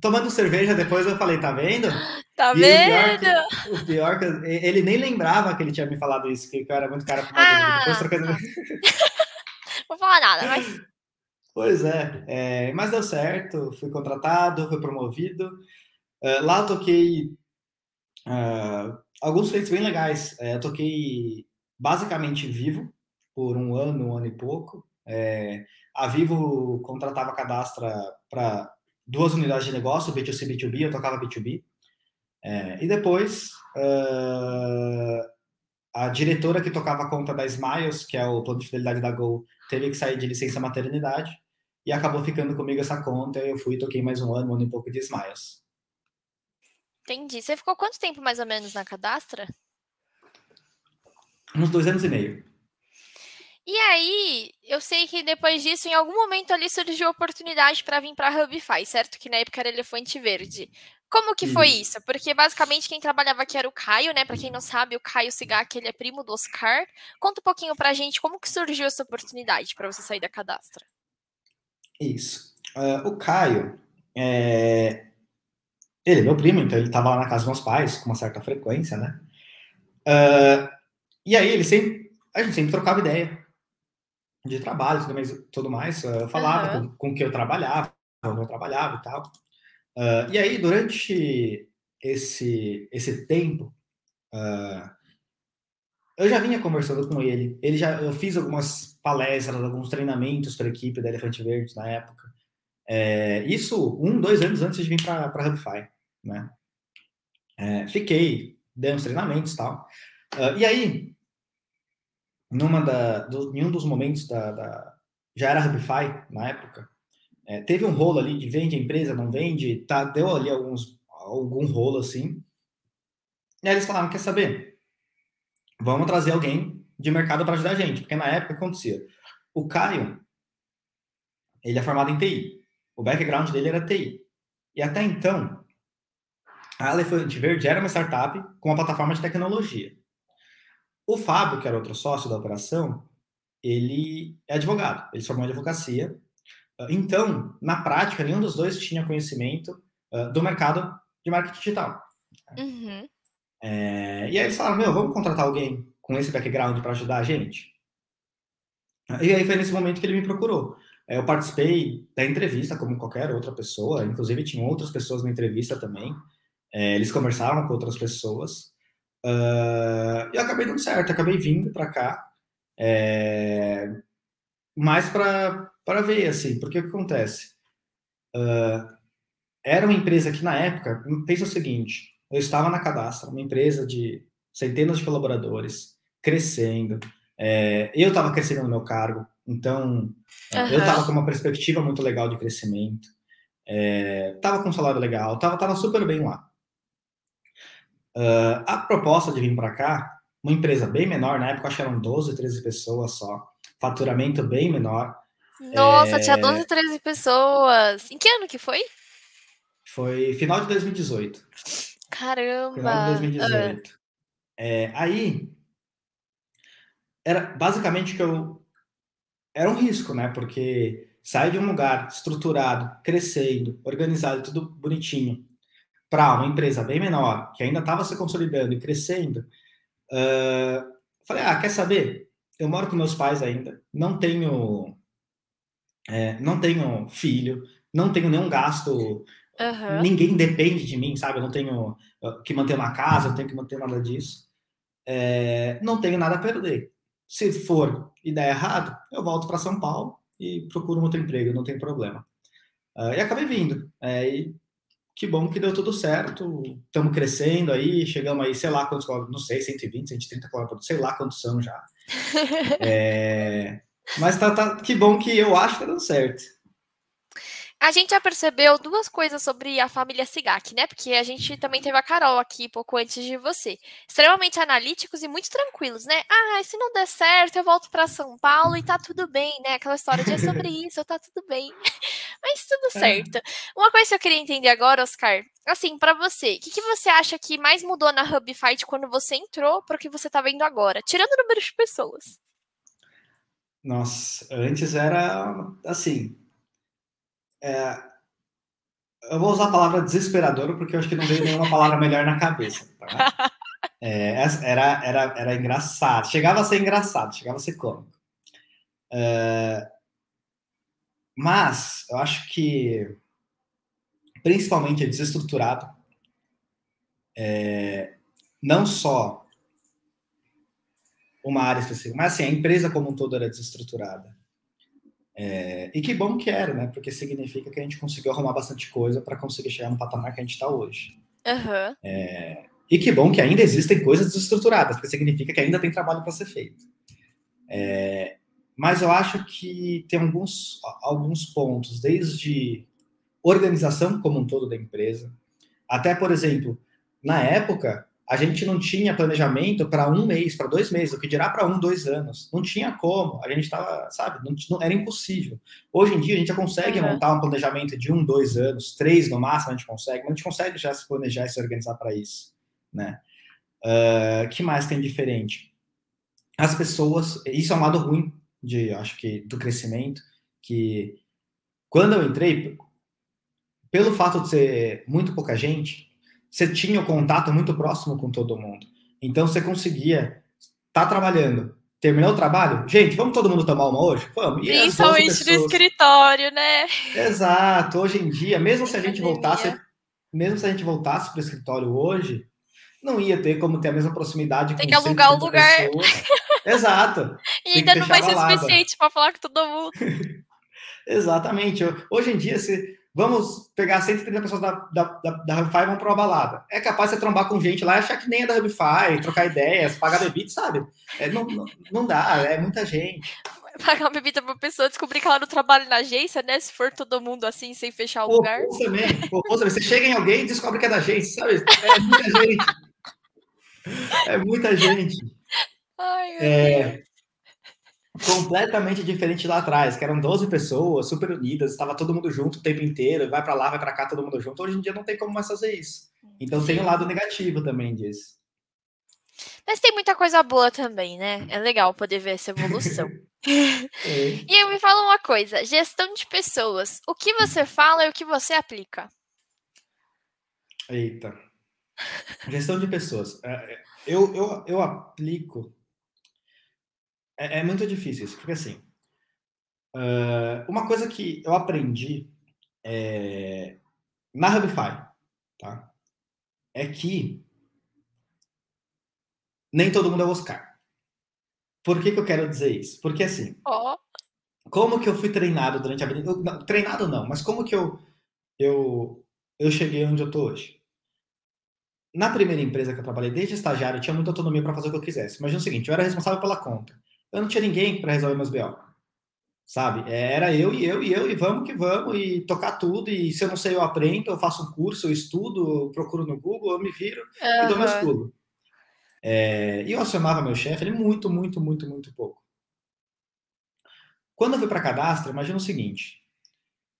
tomando cerveja depois eu falei, tá vendo? Tá e vendo? O pior, que, o pior que ele nem lembrava que ele tinha me falado isso, que eu era muito cara pra ah. Depois trocando... Vou falar nada, mas. Pois é, é, mas deu certo, fui contratado, fui promovido. Uh, lá toquei uh, alguns feitos bem legais. Eu toquei basicamente Vivo por um ano, um ano e pouco. A Vivo contratava cadastra para duas unidades de negócio, B2C e B2B, eu tocava B2B. É, e depois, uh, a diretora que tocava a conta da Smiles, que é o plano de fidelidade da Gol, teve que sair de licença maternidade e acabou ficando comigo essa conta. Eu fui e toquei mais um ano, um ano e pouco de Smiles. Entendi. Você ficou quanto tempo mais ou menos na cadastra? Uns dois anos e meio. E aí, eu sei que depois disso, em algum momento ali surgiu a oportunidade para vir para a Hubify, certo? Que na época era Elefante Verde. Como que foi isso? Porque basicamente quem trabalhava aqui era o Caio, né? Para quem não sabe, o Caio Sigak, ele é primo do Oscar. Conta um pouquinho pra gente como que surgiu essa oportunidade para você sair da cadastra. Isso. Uh, o Caio, é... ele é meu primo, então ele estava lá na casa dos meus pais com uma certa frequência, né? Uh, e aí ele sempre, a gente sempre trocava ideia de trabalho, tudo mais, tudo mais uh, falava uhum. com, com que eu trabalhava, como eu trabalhava e tal. Uh, e aí, durante esse, esse tempo, uh, eu já vinha conversando com ele. Ele já, eu fiz algumas palestras, alguns treinamentos para a equipe da Elefante Verde na época. É, isso um, dois anos antes de vir para a Hubify, né? É, fiquei, dei uns treinamentos e tal. Uh, e aí, numa da, do, em um dos momentos da, da já era Hubify na época, é, teve um rolo ali de vende a empresa, não vende, tá, deu ali alguns, algum rolo assim. E aí eles falaram, quer saber? Vamos trazer alguém de mercado para ajudar a gente, porque na época acontecia. O Caio, ele é formado em TI. O background dele era TI. E até então, a Elefante Verde era uma startup com uma plataforma de tecnologia. O Fábio, que era outro sócio da operação, ele é advogado, ele formou em advocacia. Então, na prática, nenhum dos dois tinha conhecimento uh, do mercado de marketing digital. Uhum. É, e aí eles falaram, meu, vamos contratar alguém com esse background para ajudar a gente? E aí foi nesse momento que ele me procurou. É, eu participei da entrevista como qualquer outra pessoa, inclusive tinham outras pessoas na entrevista também. É, eles conversavam com outras pessoas. Uh, e eu acabei dando certo, acabei vindo para cá, é, mais para ver, assim, porque o que acontece? Uh, era uma empresa que, na época, pensa o seguinte, eu estava na cadastra, uma empresa de centenas de colaboradores, crescendo, é, eu estava crescendo no meu cargo, então uhum. eu estava com uma perspectiva muito legal de crescimento, estava é, com um salário legal, estava tava super bem lá. Uh, a proposta de vir para cá, uma empresa bem menor, na época acho que eram 12, 13 pessoas só, faturamento bem menor. Nossa, é... tinha 12, 13 pessoas. Em que ano que foi? Foi final de 2018. Caramba! Final de 2018. Uh. É, aí, era basicamente que eu. Era um risco, né? Porque sai de um lugar estruturado, crescendo, organizado, tudo bonitinho, para uma empresa bem menor, que ainda estava se consolidando e crescendo, uh, falei, ah, quer saber? Eu moro com meus pais ainda, não tenho, é, não tenho filho, não tenho nenhum gasto, uhum. ninguém depende de mim, sabe? Eu não tenho que manter uma casa, eu tenho que manter nada disso. É, não tenho nada a perder. Se for e der errado, eu volto para São Paulo e procuro um outro emprego, não tem problema. Uh, e acabei vindo. É, e que bom que deu tudo certo. Estamos crescendo aí, chegamos aí, sei lá quantos não sei, 120, 130 quilômetros, sei lá quantos são já. é, mas tá, tá, que bom que eu acho que tá dando certo. A gente já percebeu duas coisas sobre a família Sigak, né? Porque a gente também teve a Carol aqui pouco antes de você. Extremamente analíticos e muito tranquilos, né? Ah, se não der certo, eu volto para São Paulo e tá tudo bem, né? Aquela história de é sobre isso, tá tudo bem. Mas tudo é. certo. Uma coisa que eu queria entender agora, Oscar, assim, para você, o que, que, você acha que mais mudou na Hub Fight quando você entrou para o que você tá vendo agora? Tirando o número de pessoas. Nossa, antes era assim, é, eu vou usar a palavra desesperador porque eu acho que não veio nenhuma palavra melhor na cabeça. Tá? É, era, era, era engraçado. Chegava a ser engraçado, chegava a ser cômico. É, mas eu acho que principalmente é desestruturado. Não só uma área específica, mas assim, a empresa como um todo era desestruturada. É, e que bom que era, né? Porque significa que a gente conseguiu arrumar bastante coisa para conseguir chegar no patamar que a gente está hoje. Uhum. É, e que bom que ainda existem coisas desestruturadas, porque significa que ainda tem trabalho para ser feito. É, mas eu acho que tem alguns, alguns pontos, desde organização como um todo da empresa, até, por exemplo, na época, a gente não tinha planejamento para um mês, para dois meses, o que dirá para um, dois anos. Não tinha como, a gente estava, sabe, não, não, era impossível. Hoje em dia, a gente já consegue uhum. montar um planejamento de um, dois anos, três no máximo, a gente consegue, mas a gente consegue já se planejar e se organizar para isso, né? Uh, que mais tem diferente? As pessoas, isso é um lado ruim de, acho que, do crescimento, que quando eu entrei, pelo fato de ser muito pouca gente, você tinha o um contato muito próximo com todo mundo. Então você conseguia estar tá trabalhando, terminou o trabalho, gente, vamos todo mundo tomar uma hoje? Vamos. E Principalmente no escritório, né? Exato. Hoje em dia, mesmo se a gente voltasse, mesmo se a gente voltasse para o escritório hoje, não ia ter como ter a mesma proximidade Tem que alugar o lugar. Pessoas. Exato. e ainda não vai ser suficiente para falar com todo mundo. Exatamente. Hoje em dia, se vamos pegar 130 pessoas da, da, da, da Hubify e vamos para uma balada. É capaz de você trombar com gente lá e achar que nem é da Hubify, trocar ideias, pagar bebida, sabe? É, não, não, não dá, é muita gente. Pagar uma bebida para pessoa descobrir que ela não trabalha na agência, né? Se for todo mundo assim, sem fechar o Pô, lugar. Também. Pô, você chega em alguém e descobre que é da agência, sabe? É muita gente. É muita gente. Ai, é, completamente diferente lá atrás, que eram 12 pessoas, super unidas, estava todo mundo junto o tempo inteiro, vai para lá, vai para cá, todo mundo junto. Hoje em dia não tem como mais fazer isso. Então Sim. tem um lado negativo também disso. Mas tem muita coisa boa também, né? É legal poder ver essa evolução. é. E eu me fala uma coisa: gestão de pessoas. O que você fala e o que você aplica? Eita. Gestão de pessoas. É, é, eu, eu, eu aplico é, é muito difícil isso, porque assim, uh, uma coisa que eu aprendi é, na Hubify, tá? É que nem todo mundo é Oscar. Por que, que eu quero dizer isso? Porque assim, oh. como que eu fui treinado durante a vida? Não, treinado não, mas como que eu, eu, eu cheguei onde eu tô hoje? Na primeira empresa que eu trabalhei, desde estagiário, eu tinha muita autonomia para fazer o que eu quisesse. Imagina o seguinte, eu era responsável pela conta eu não tinha ninguém para resolver meus BO. Sabe? Era eu e eu e eu, e vamos que vamos, e tocar tudo. E se eu não sei, eu aprendo, eu faço um curso, eu estudo, eu procuro no Google, eu me viro uhum. e dou meus pulos. É, e eu acionava meu chefe, ele muito, muito, muito, muito pouco. Quando eu fui para cadastro, imagina o seguinte: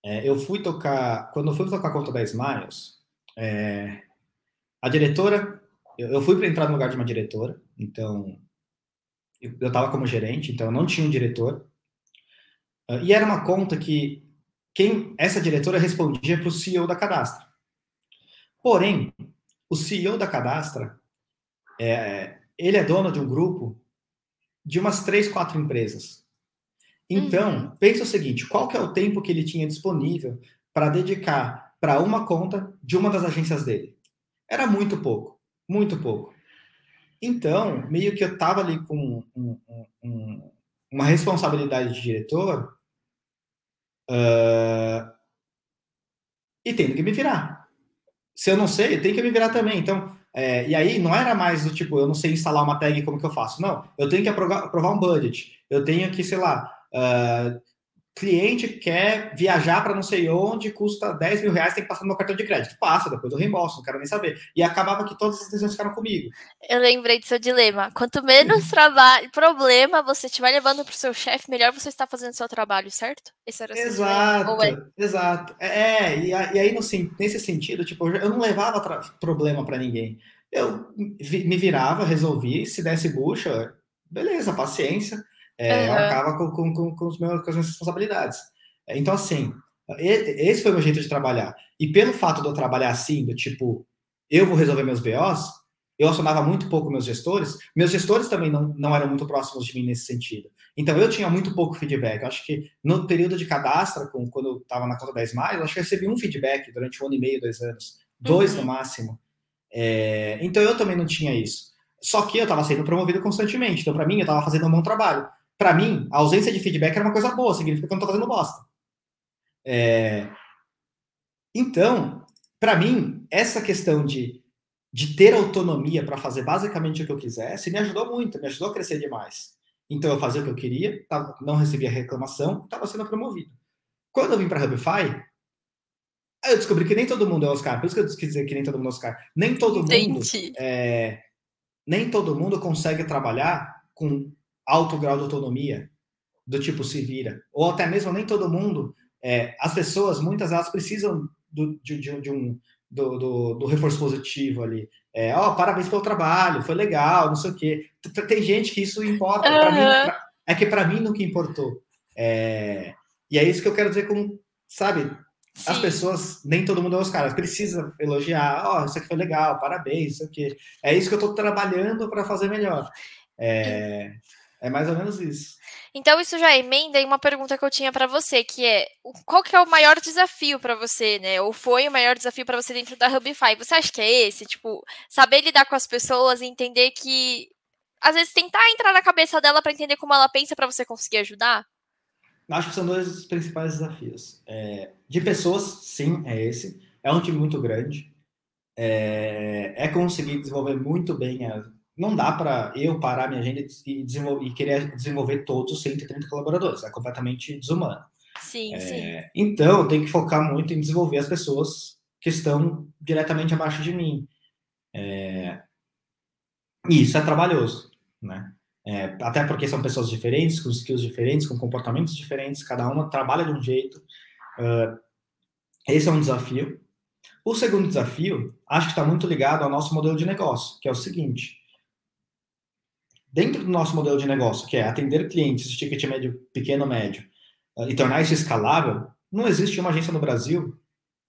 é, eu fui tocar, quando eu fui tocar a conta da Smiles, é, a diretora, eu, eu fui para entrar no lugar de uma diretora, então eu estava como gerente, então eu não tinha um diretor. Uh, e era uma conta que quem essa diretora respondia para o CEO da cadastra. Porém, o CEO da cadastra, é, ele é dono de um grupo de umas três, quatro empresas. Então, uhum. pensa o seguinte: qual que é o tempo que ele tinha disponível para dedicar para uma conta de uma das agências dele? Era muito pouco, muito pouco. Então, meio que eu estava ali com um, um, uma responsabilidade de diretor uh, e tendo que me virar. Se eu não sei, tenho que me virar também. Então, é, e aí não era mais do tipo, eu não sei instalar uma tag, como que eu faço? Não, eu tenho que aprovar, aprovar um budget. Eu tenho que, sei lá, uh, cliente quer viajar para não sei onde, custa 10 mil reais, tem que passar no meu cartão de crédito. Passa, depois eu reembolso, não quero nem saber. E acabava que todas as decisões ficaram comigo. Eu lembrei do seu dilema. Quanto menos trabalho, problema você estiver levando para o seu chefe, melhor você está fazendo o seu trabalho, certo? Esse era exato, é? exato. É, é e, aí nesse sentido, tipo, eu não levava problema para ninguém. Eu me virava, resolvi, se desse bucha, beleza, paciência é, uhum. acaba com, com, com, com, os meus, com as minhas responsabilidades. É, então, assim, esse foi o meu jeito de trabalhar. E pelo fato de eu trabalhar assim, do tipo, eu vou resolver meus BOs, eu acionava muito pouco meus gestores, meus gestores também não, não eram muito próximos de mim nesse sentido. Então eu tinha muito pouco feedback. Eu acho que no período de cadastro, com, quando eu estava na conta 10 mais, eu acho que eu recebi um feedback durante um ano e meio, dois anos, dois uhum. no máximo. É, então eu também não tinha isso. Só que eu estava sendo promovido constantemente. Então, para mim, eu estava fazendo um bom trabalho. Para mim, a ausência de feedback era uma coisa boa, significa que eu não estou fazendo bosta. É, então, para mim, essa questão de, de ter autonomia para fazer basicamente o que eu quisesse me ajudou muito, me ajudou a crescer demais. Então, eu fazia o que eu queria, não recebia reclamação, estava sendo promovido. Quando eu vim para Hubify, eu descobri que nem todo mundo é Oscar. Por isso que eu quis dizer que nem todo mundo é Oscar. Nem todo mundo. É, nem todo mundo consegue trabalhar com alto grau de autonomia, do tipo se vira. Ou até mesmo nem todo mundo. É, as pessoas, muitas elas precisam do, de, de, de um, do, do, do, reforço positivo ali. É, ó, oh, parabéns pelo trabalho, foi legal, não sei o quê. Tem gente que isso importa. Uhum. Mim, é que para mim nunca importou. É, e é isso que eu quero dizer com, sabe, Sim. As pessoas, nem todo mundo é os caras, precisa elogiar, ó, oh, isso aqui foi legal, parabéns, isso aqui. É isso que eu estou trabalhando para fazer melhor. É, é mais ou menos isso. Então isso já emenda em uma pergunta que eu tinha para você, que é qual que é o maior desafio para você, né? Ou foi o maior desafio para você dentro da Hubify? Você acha que é esse, tipo, saber lidar com as pessoas e entender que às vezes tentar entrar na cabeça dela para entender como ela pensa para você conseguir ajudar? Acho que são dois dos principais desafios. É, de pessoas, sim, é esse. É um time muito grande. É, é conseguir desenvolver muito bem. A, não dá para eu parar minha agenda e, e, querer desenvolver todos os 130 colaboradores. É completamente desumano. Sim, é, sim. Então, tem que focar muito em desenvolver as pessoas que estão diretamente abaixo de mim. É, e isso é trabalhoso, né? É, até porque são pessoas diferentes, com skills diferentes, com comportamentos diferentes, cada uma trabalha de um jeito. Uh, esse é um desafio. O segundo desafio, acho que está muito ligado ao nosso modelo de negócio, que é o seguinte: dentro do nosso modelo de negócio, que é atender clientes, ticket médio, pequeno, médio, uh, e tornar isso escalável, não existe uma agência no Brasil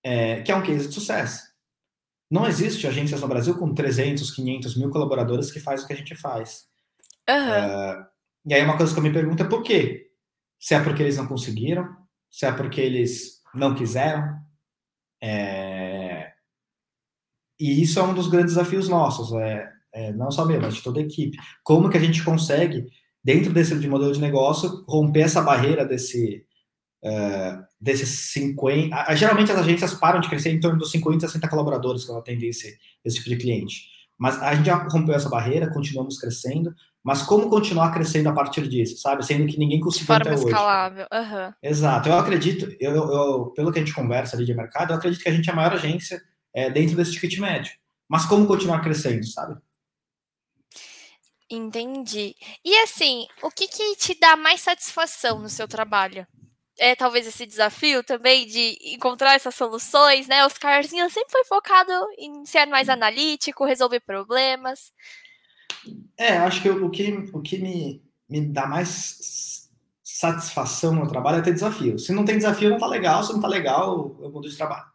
é, que é um case de sucesso. Não existe agências no Brasil com 300, 500 mil colaboradores que faz o que a gente faz. Uhum. Uh, e aí uma coisa que eu me pergunto é por quê? Se é porque eles não conseguiram, se é porque eles não quiseram. É... E isso é um dos grandes desafios nossos, é, é, não só meu, mas de toda a equipe. Como que a gente consegue, dentro desse de modelo de negócio, romper essa barreira desse, uh, desses 50... Geralmente as agências param de crescer em torno dos 50, 60 colaboradores quando atendem esse, esse tipo de cliente. Mas a gente já rompeu essa barreira, continuamos crescendo, mas como continuar crescendo a partir disso, sabe? Sendo que ninguém conseguiu forma até escalável. hoje. Uhum. Exato. Eu acredito, eu, eu, pelo que a gente conversa ali de mercado, eu acredito que a gente é a maior agência é, dentro desse ticket médio. Mas como continuar crescendo, sabe? Entendi. E assim, o que, que te dá mais satisfação no seu trabalho? É talvez esse desafio também de encontrar essas soluções, né? Os Carzinho sempre foi focado em ser mais analítico, resolver problemas. É, acho que o que, o que me, me dá mais satisfação no trabalho é ter desafio. Se não tem desafio, não tá legal. Se não tá legal, eu mudo de trabalho.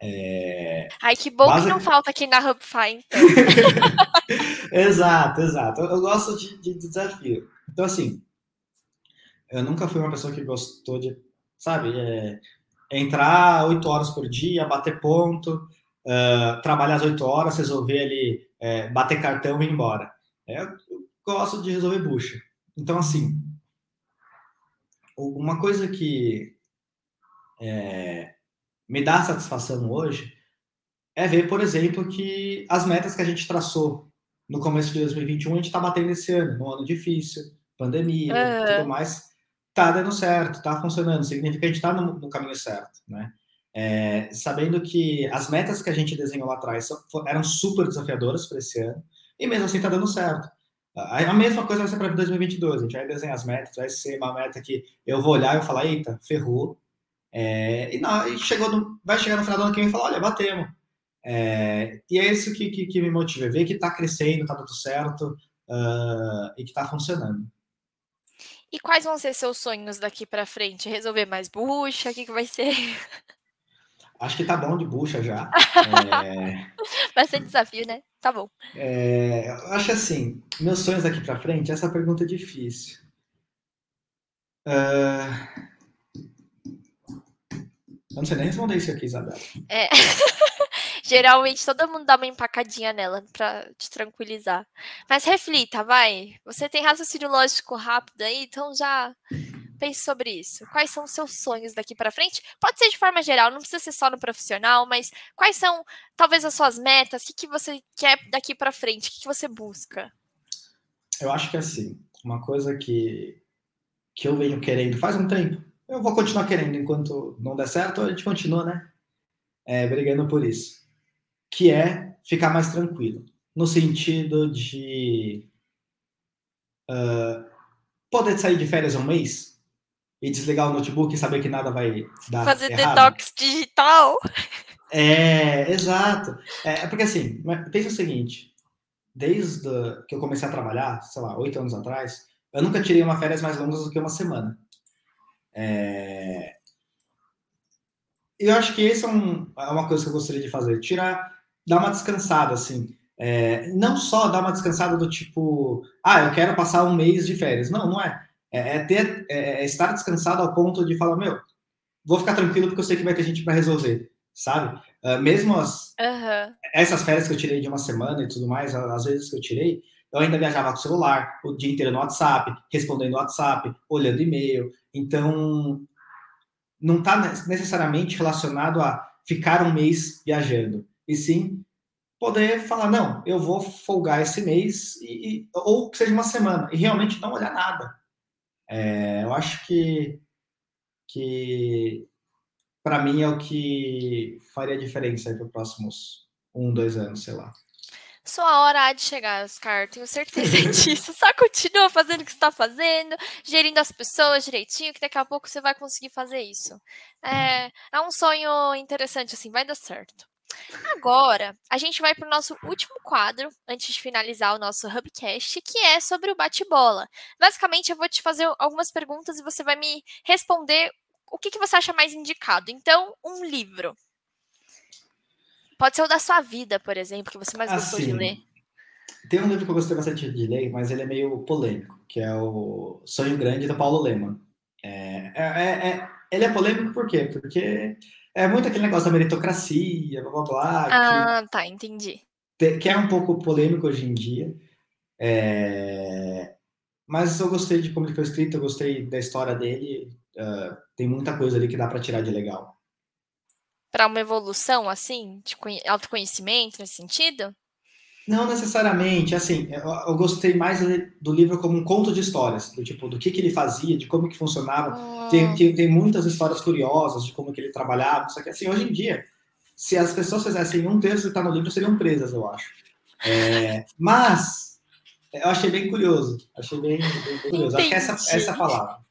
É... Ai, que bom que não falta aqui na Hubify, então. exato, exato. Eu, eu gosto de, de, desafio. Então, assim, eu nunca fui uma pessoa que gostou de, sabe, é, entrar oito horas por dia, bater ponto, uh, trabalhar as oito horas, resolver ali, é, bater cartão e ir embora. É, eu gosto de resolver bucha. Então, assim, uma coisa que é, me dá satisfação hoje é ver, por exemplo, que as metas que a gente traçou no começo de 2021 a gente está batendo esse ano, num ano difícil, pandemia, uhum. tudo mais, tá dando certo, tá funcionando, significa que a gente está no, no, caminho certo, né? É, sabendo que as metas que a gente desenhou lá atrás eram super desafiadoras para esse ano, e mesmo assim está dando certo. A mesma coisa vai ser para 2022. A gente vai desenhar as metas, vai ser uma meta que eu vou olhar e vou falar, eita, ferrou. É, e, não, e chegou no, vai chegar no final do ano que vem e falar, olha, batemos. É, e é isso que, que, que, me motiva, ver que está crescendo, está dando certo uh, e que está funcionando. E quais vão ser seus sonhos daqui para frente? Resolver mais bucha? O que, que vai ser? Acho que tá bom de bucha já. é... Vai ser desafio, né? Tá bom. É, acho assim, meus sonhos daqui para frente, essa pergunta é difícil. Uh... Eu não sei nem responder isso aqui, Isabela. É. Geralmente todo mundo dá uma empacadinha nela para te tranquilizar. Mas reflita, vai. Você tem raciocínio lógico rápido aí, então já pense sobre isso. Quais são os seus sonhos daqui para frente? Pode ser de forma geral, não precisa ser só no profissional, mas quais são talvez as suas metas? O que, que você quer daqui para frente? O que, que você busca? Eu acho que assim, uma coisa que, que eu venho querendo faz um tempo. Eu vou continuar querendo enquanto não der certo, a gente continua, né? É, brigando por isso que é ficar mais tranquilo, no sentido de uh, poder sair de férias um mês e desligar o notebook e saber que nada vai dar Fazer errado. detox digital. É, exato. É, é porque assim, pensa o seguinte, desde que eu comecei a trabalhar, sei lá, oito anos atrás, eu nunca tirei uma férias mais longas do que uma semana. É... Eu acho que isso é, um, é uma coisa que eu gostaria de fazer, tirar dar uma descansada, assim. É, não só dar uma descansada do tipo, ah, eu quero passar um mês de férias. Não, não é. É, é ter, é, é estar descansado ao ponto de falar, meu, vou ficar tranquilo porque eu sei que vai ter gente para resolver, sabe? Uh, mesmo as, uhum. essas férias que eu tirei de uma semana e tudo mais, às vezes que eu tirei, eu ainda viajava com o celular, o dia inteiro no WhatsApp, respondendo WhatsApp, olhando e-mail. Então, não está necessariamente relacionado a ficar um mês viajando e sim poder falar, não, eu vou folgar esse mês, e, e ou que seja uma semana, e realmente não olhar nada. É, eu acho que, que para mim é o que faria diferença para os próximos um, dois anos, sei lá. Sua hora há de chegar, Oscar, tenho certeza disso. Só continua fazendo o que está fazendo, gerindo as pessoas direitinho, que daqui a pouco você vai conseguir fazer isso. É, é um sonho interessante, assim, vai dar certo. Agora, a gente vai para o nosso último quadro, antes de finalizar o nosso Hubcast, que é sobre o bate-bola. Basicamente, eu vou te fazer algumas perguntas e você vai me responder o que, que você acha mais indicado. Então, um livro. Pode ser o da sua vida, por exemplo, que você mais assim, gostou de assim, ler. Tem um livro que eu gostei bastante de ler, mas ele é meio polêmico, que é o Sonho Grande, do Paulo Lehmann. É, é, é, é ele é polêmico por quê? Porque é muito aquele negócio da meritocracia, blá blá blá. Ah, que, tá, entendi. Que é um pouco polêmico hoje em dia. É... Mas eu gostei de como ele foi escrito, eu gostei da história dele. Uh, tem muita coisa ali que dá para tirar de legal. Para uma evolução, assim, de autoconhecimento nesse sentido? Não necessariamente, assim, eu, eu, gostei mais do livro como um conto de histórias, do tipo, do que, que ele fazia, de como que funcionava. Oh. Tem, tem, tem, muitas histórias curiosas de como que ele trabalhava, só que assim, hoje em dia, se as pessoas fizessem um terço que está no livro, seriam presas, eu acho. É, mas, eu achei bem curioso, achei bem, bem curioso, Entendi. acho que essa, essa é palavra.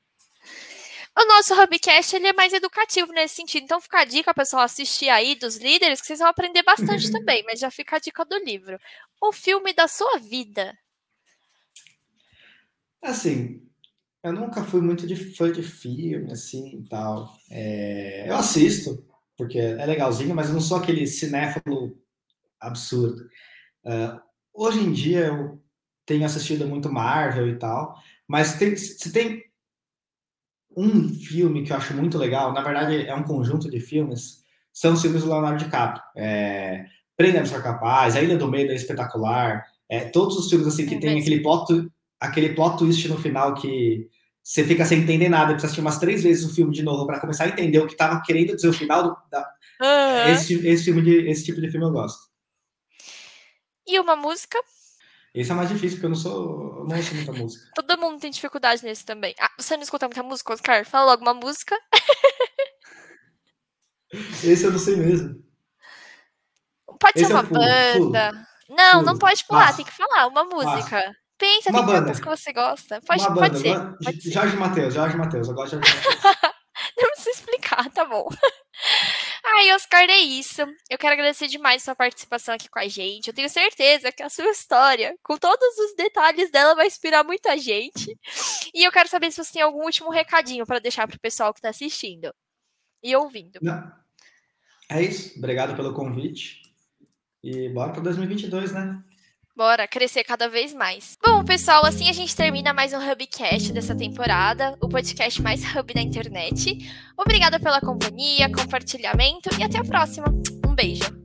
O nosso Hubcast ele é mais educativo nesse sentido. Então fica a dica, pessoal, assistir aí dos líderes, que vocês vão aprender bastante também, mas já fica a dica do livro. O filme da sua vida. Assim, eu nunca fui muito de fã de filme, assim, e tal. É, eu assisto, porque é legalzinho, mas eu não sou aquele cinéfilo absurdo. Uh, hoje em dia eu tenho assistido muito Marvel e tal, mas tem, se tem um filme que eu acho muito legal, na verdade é um conjunto de filmes, são os filmes do Leonardo DiCaprio. É, Prenda-me Ser Capaz, A Ilha do Medo é espetacular, é, todos os filmes assim que é tem aquele plot, aquele plot twist no final que você fica sem entender nada, precisa assistir umas três vezes o filme de novo para começar a entender o que estava querendo dizer o final do, da, uhum. esse, esse, filme de, esse tipo de filme eu gosto. E uma música? Esse é mais difícil, porque eu não sou. Eu não ouço muita música. Todo mundo tem dificuldade nesse também. Ah, você não escuta muita música, Oscar? Fala logo uma música. Esse eu não sei mesmo. Pode Esse ser uma banda. Não, não pode pular, tem que falar uma música. Pensa, uma tem banda. que você gosta. Pode, uma pode, ser, pode ser. Jorge Matheus, Jorge Matheus, eu gosto de Jorge Matheus. não precisa explicar, tá bom. Ai, Oscar, é isso. Eu quero agradecer demais sua participação aqui com a gente. Eu tenho certeza que a sua história, com todos os detalhes dela, vai inspirar muita gente. E eu quero saber se você tem algum último recadinho para deixar para o pessoal que está assistindo e ouvindo. Não. É isso. Obrigado pelo convite. E bora para 2022, né? Bora crescer cada vez mais. Bom, pessoal, assim a gente termina mais um Hubcast dessa temporada, o podcast mais hub da internet. Obrigada pela companhia, compartilhamento e até a próxima. Um beijo.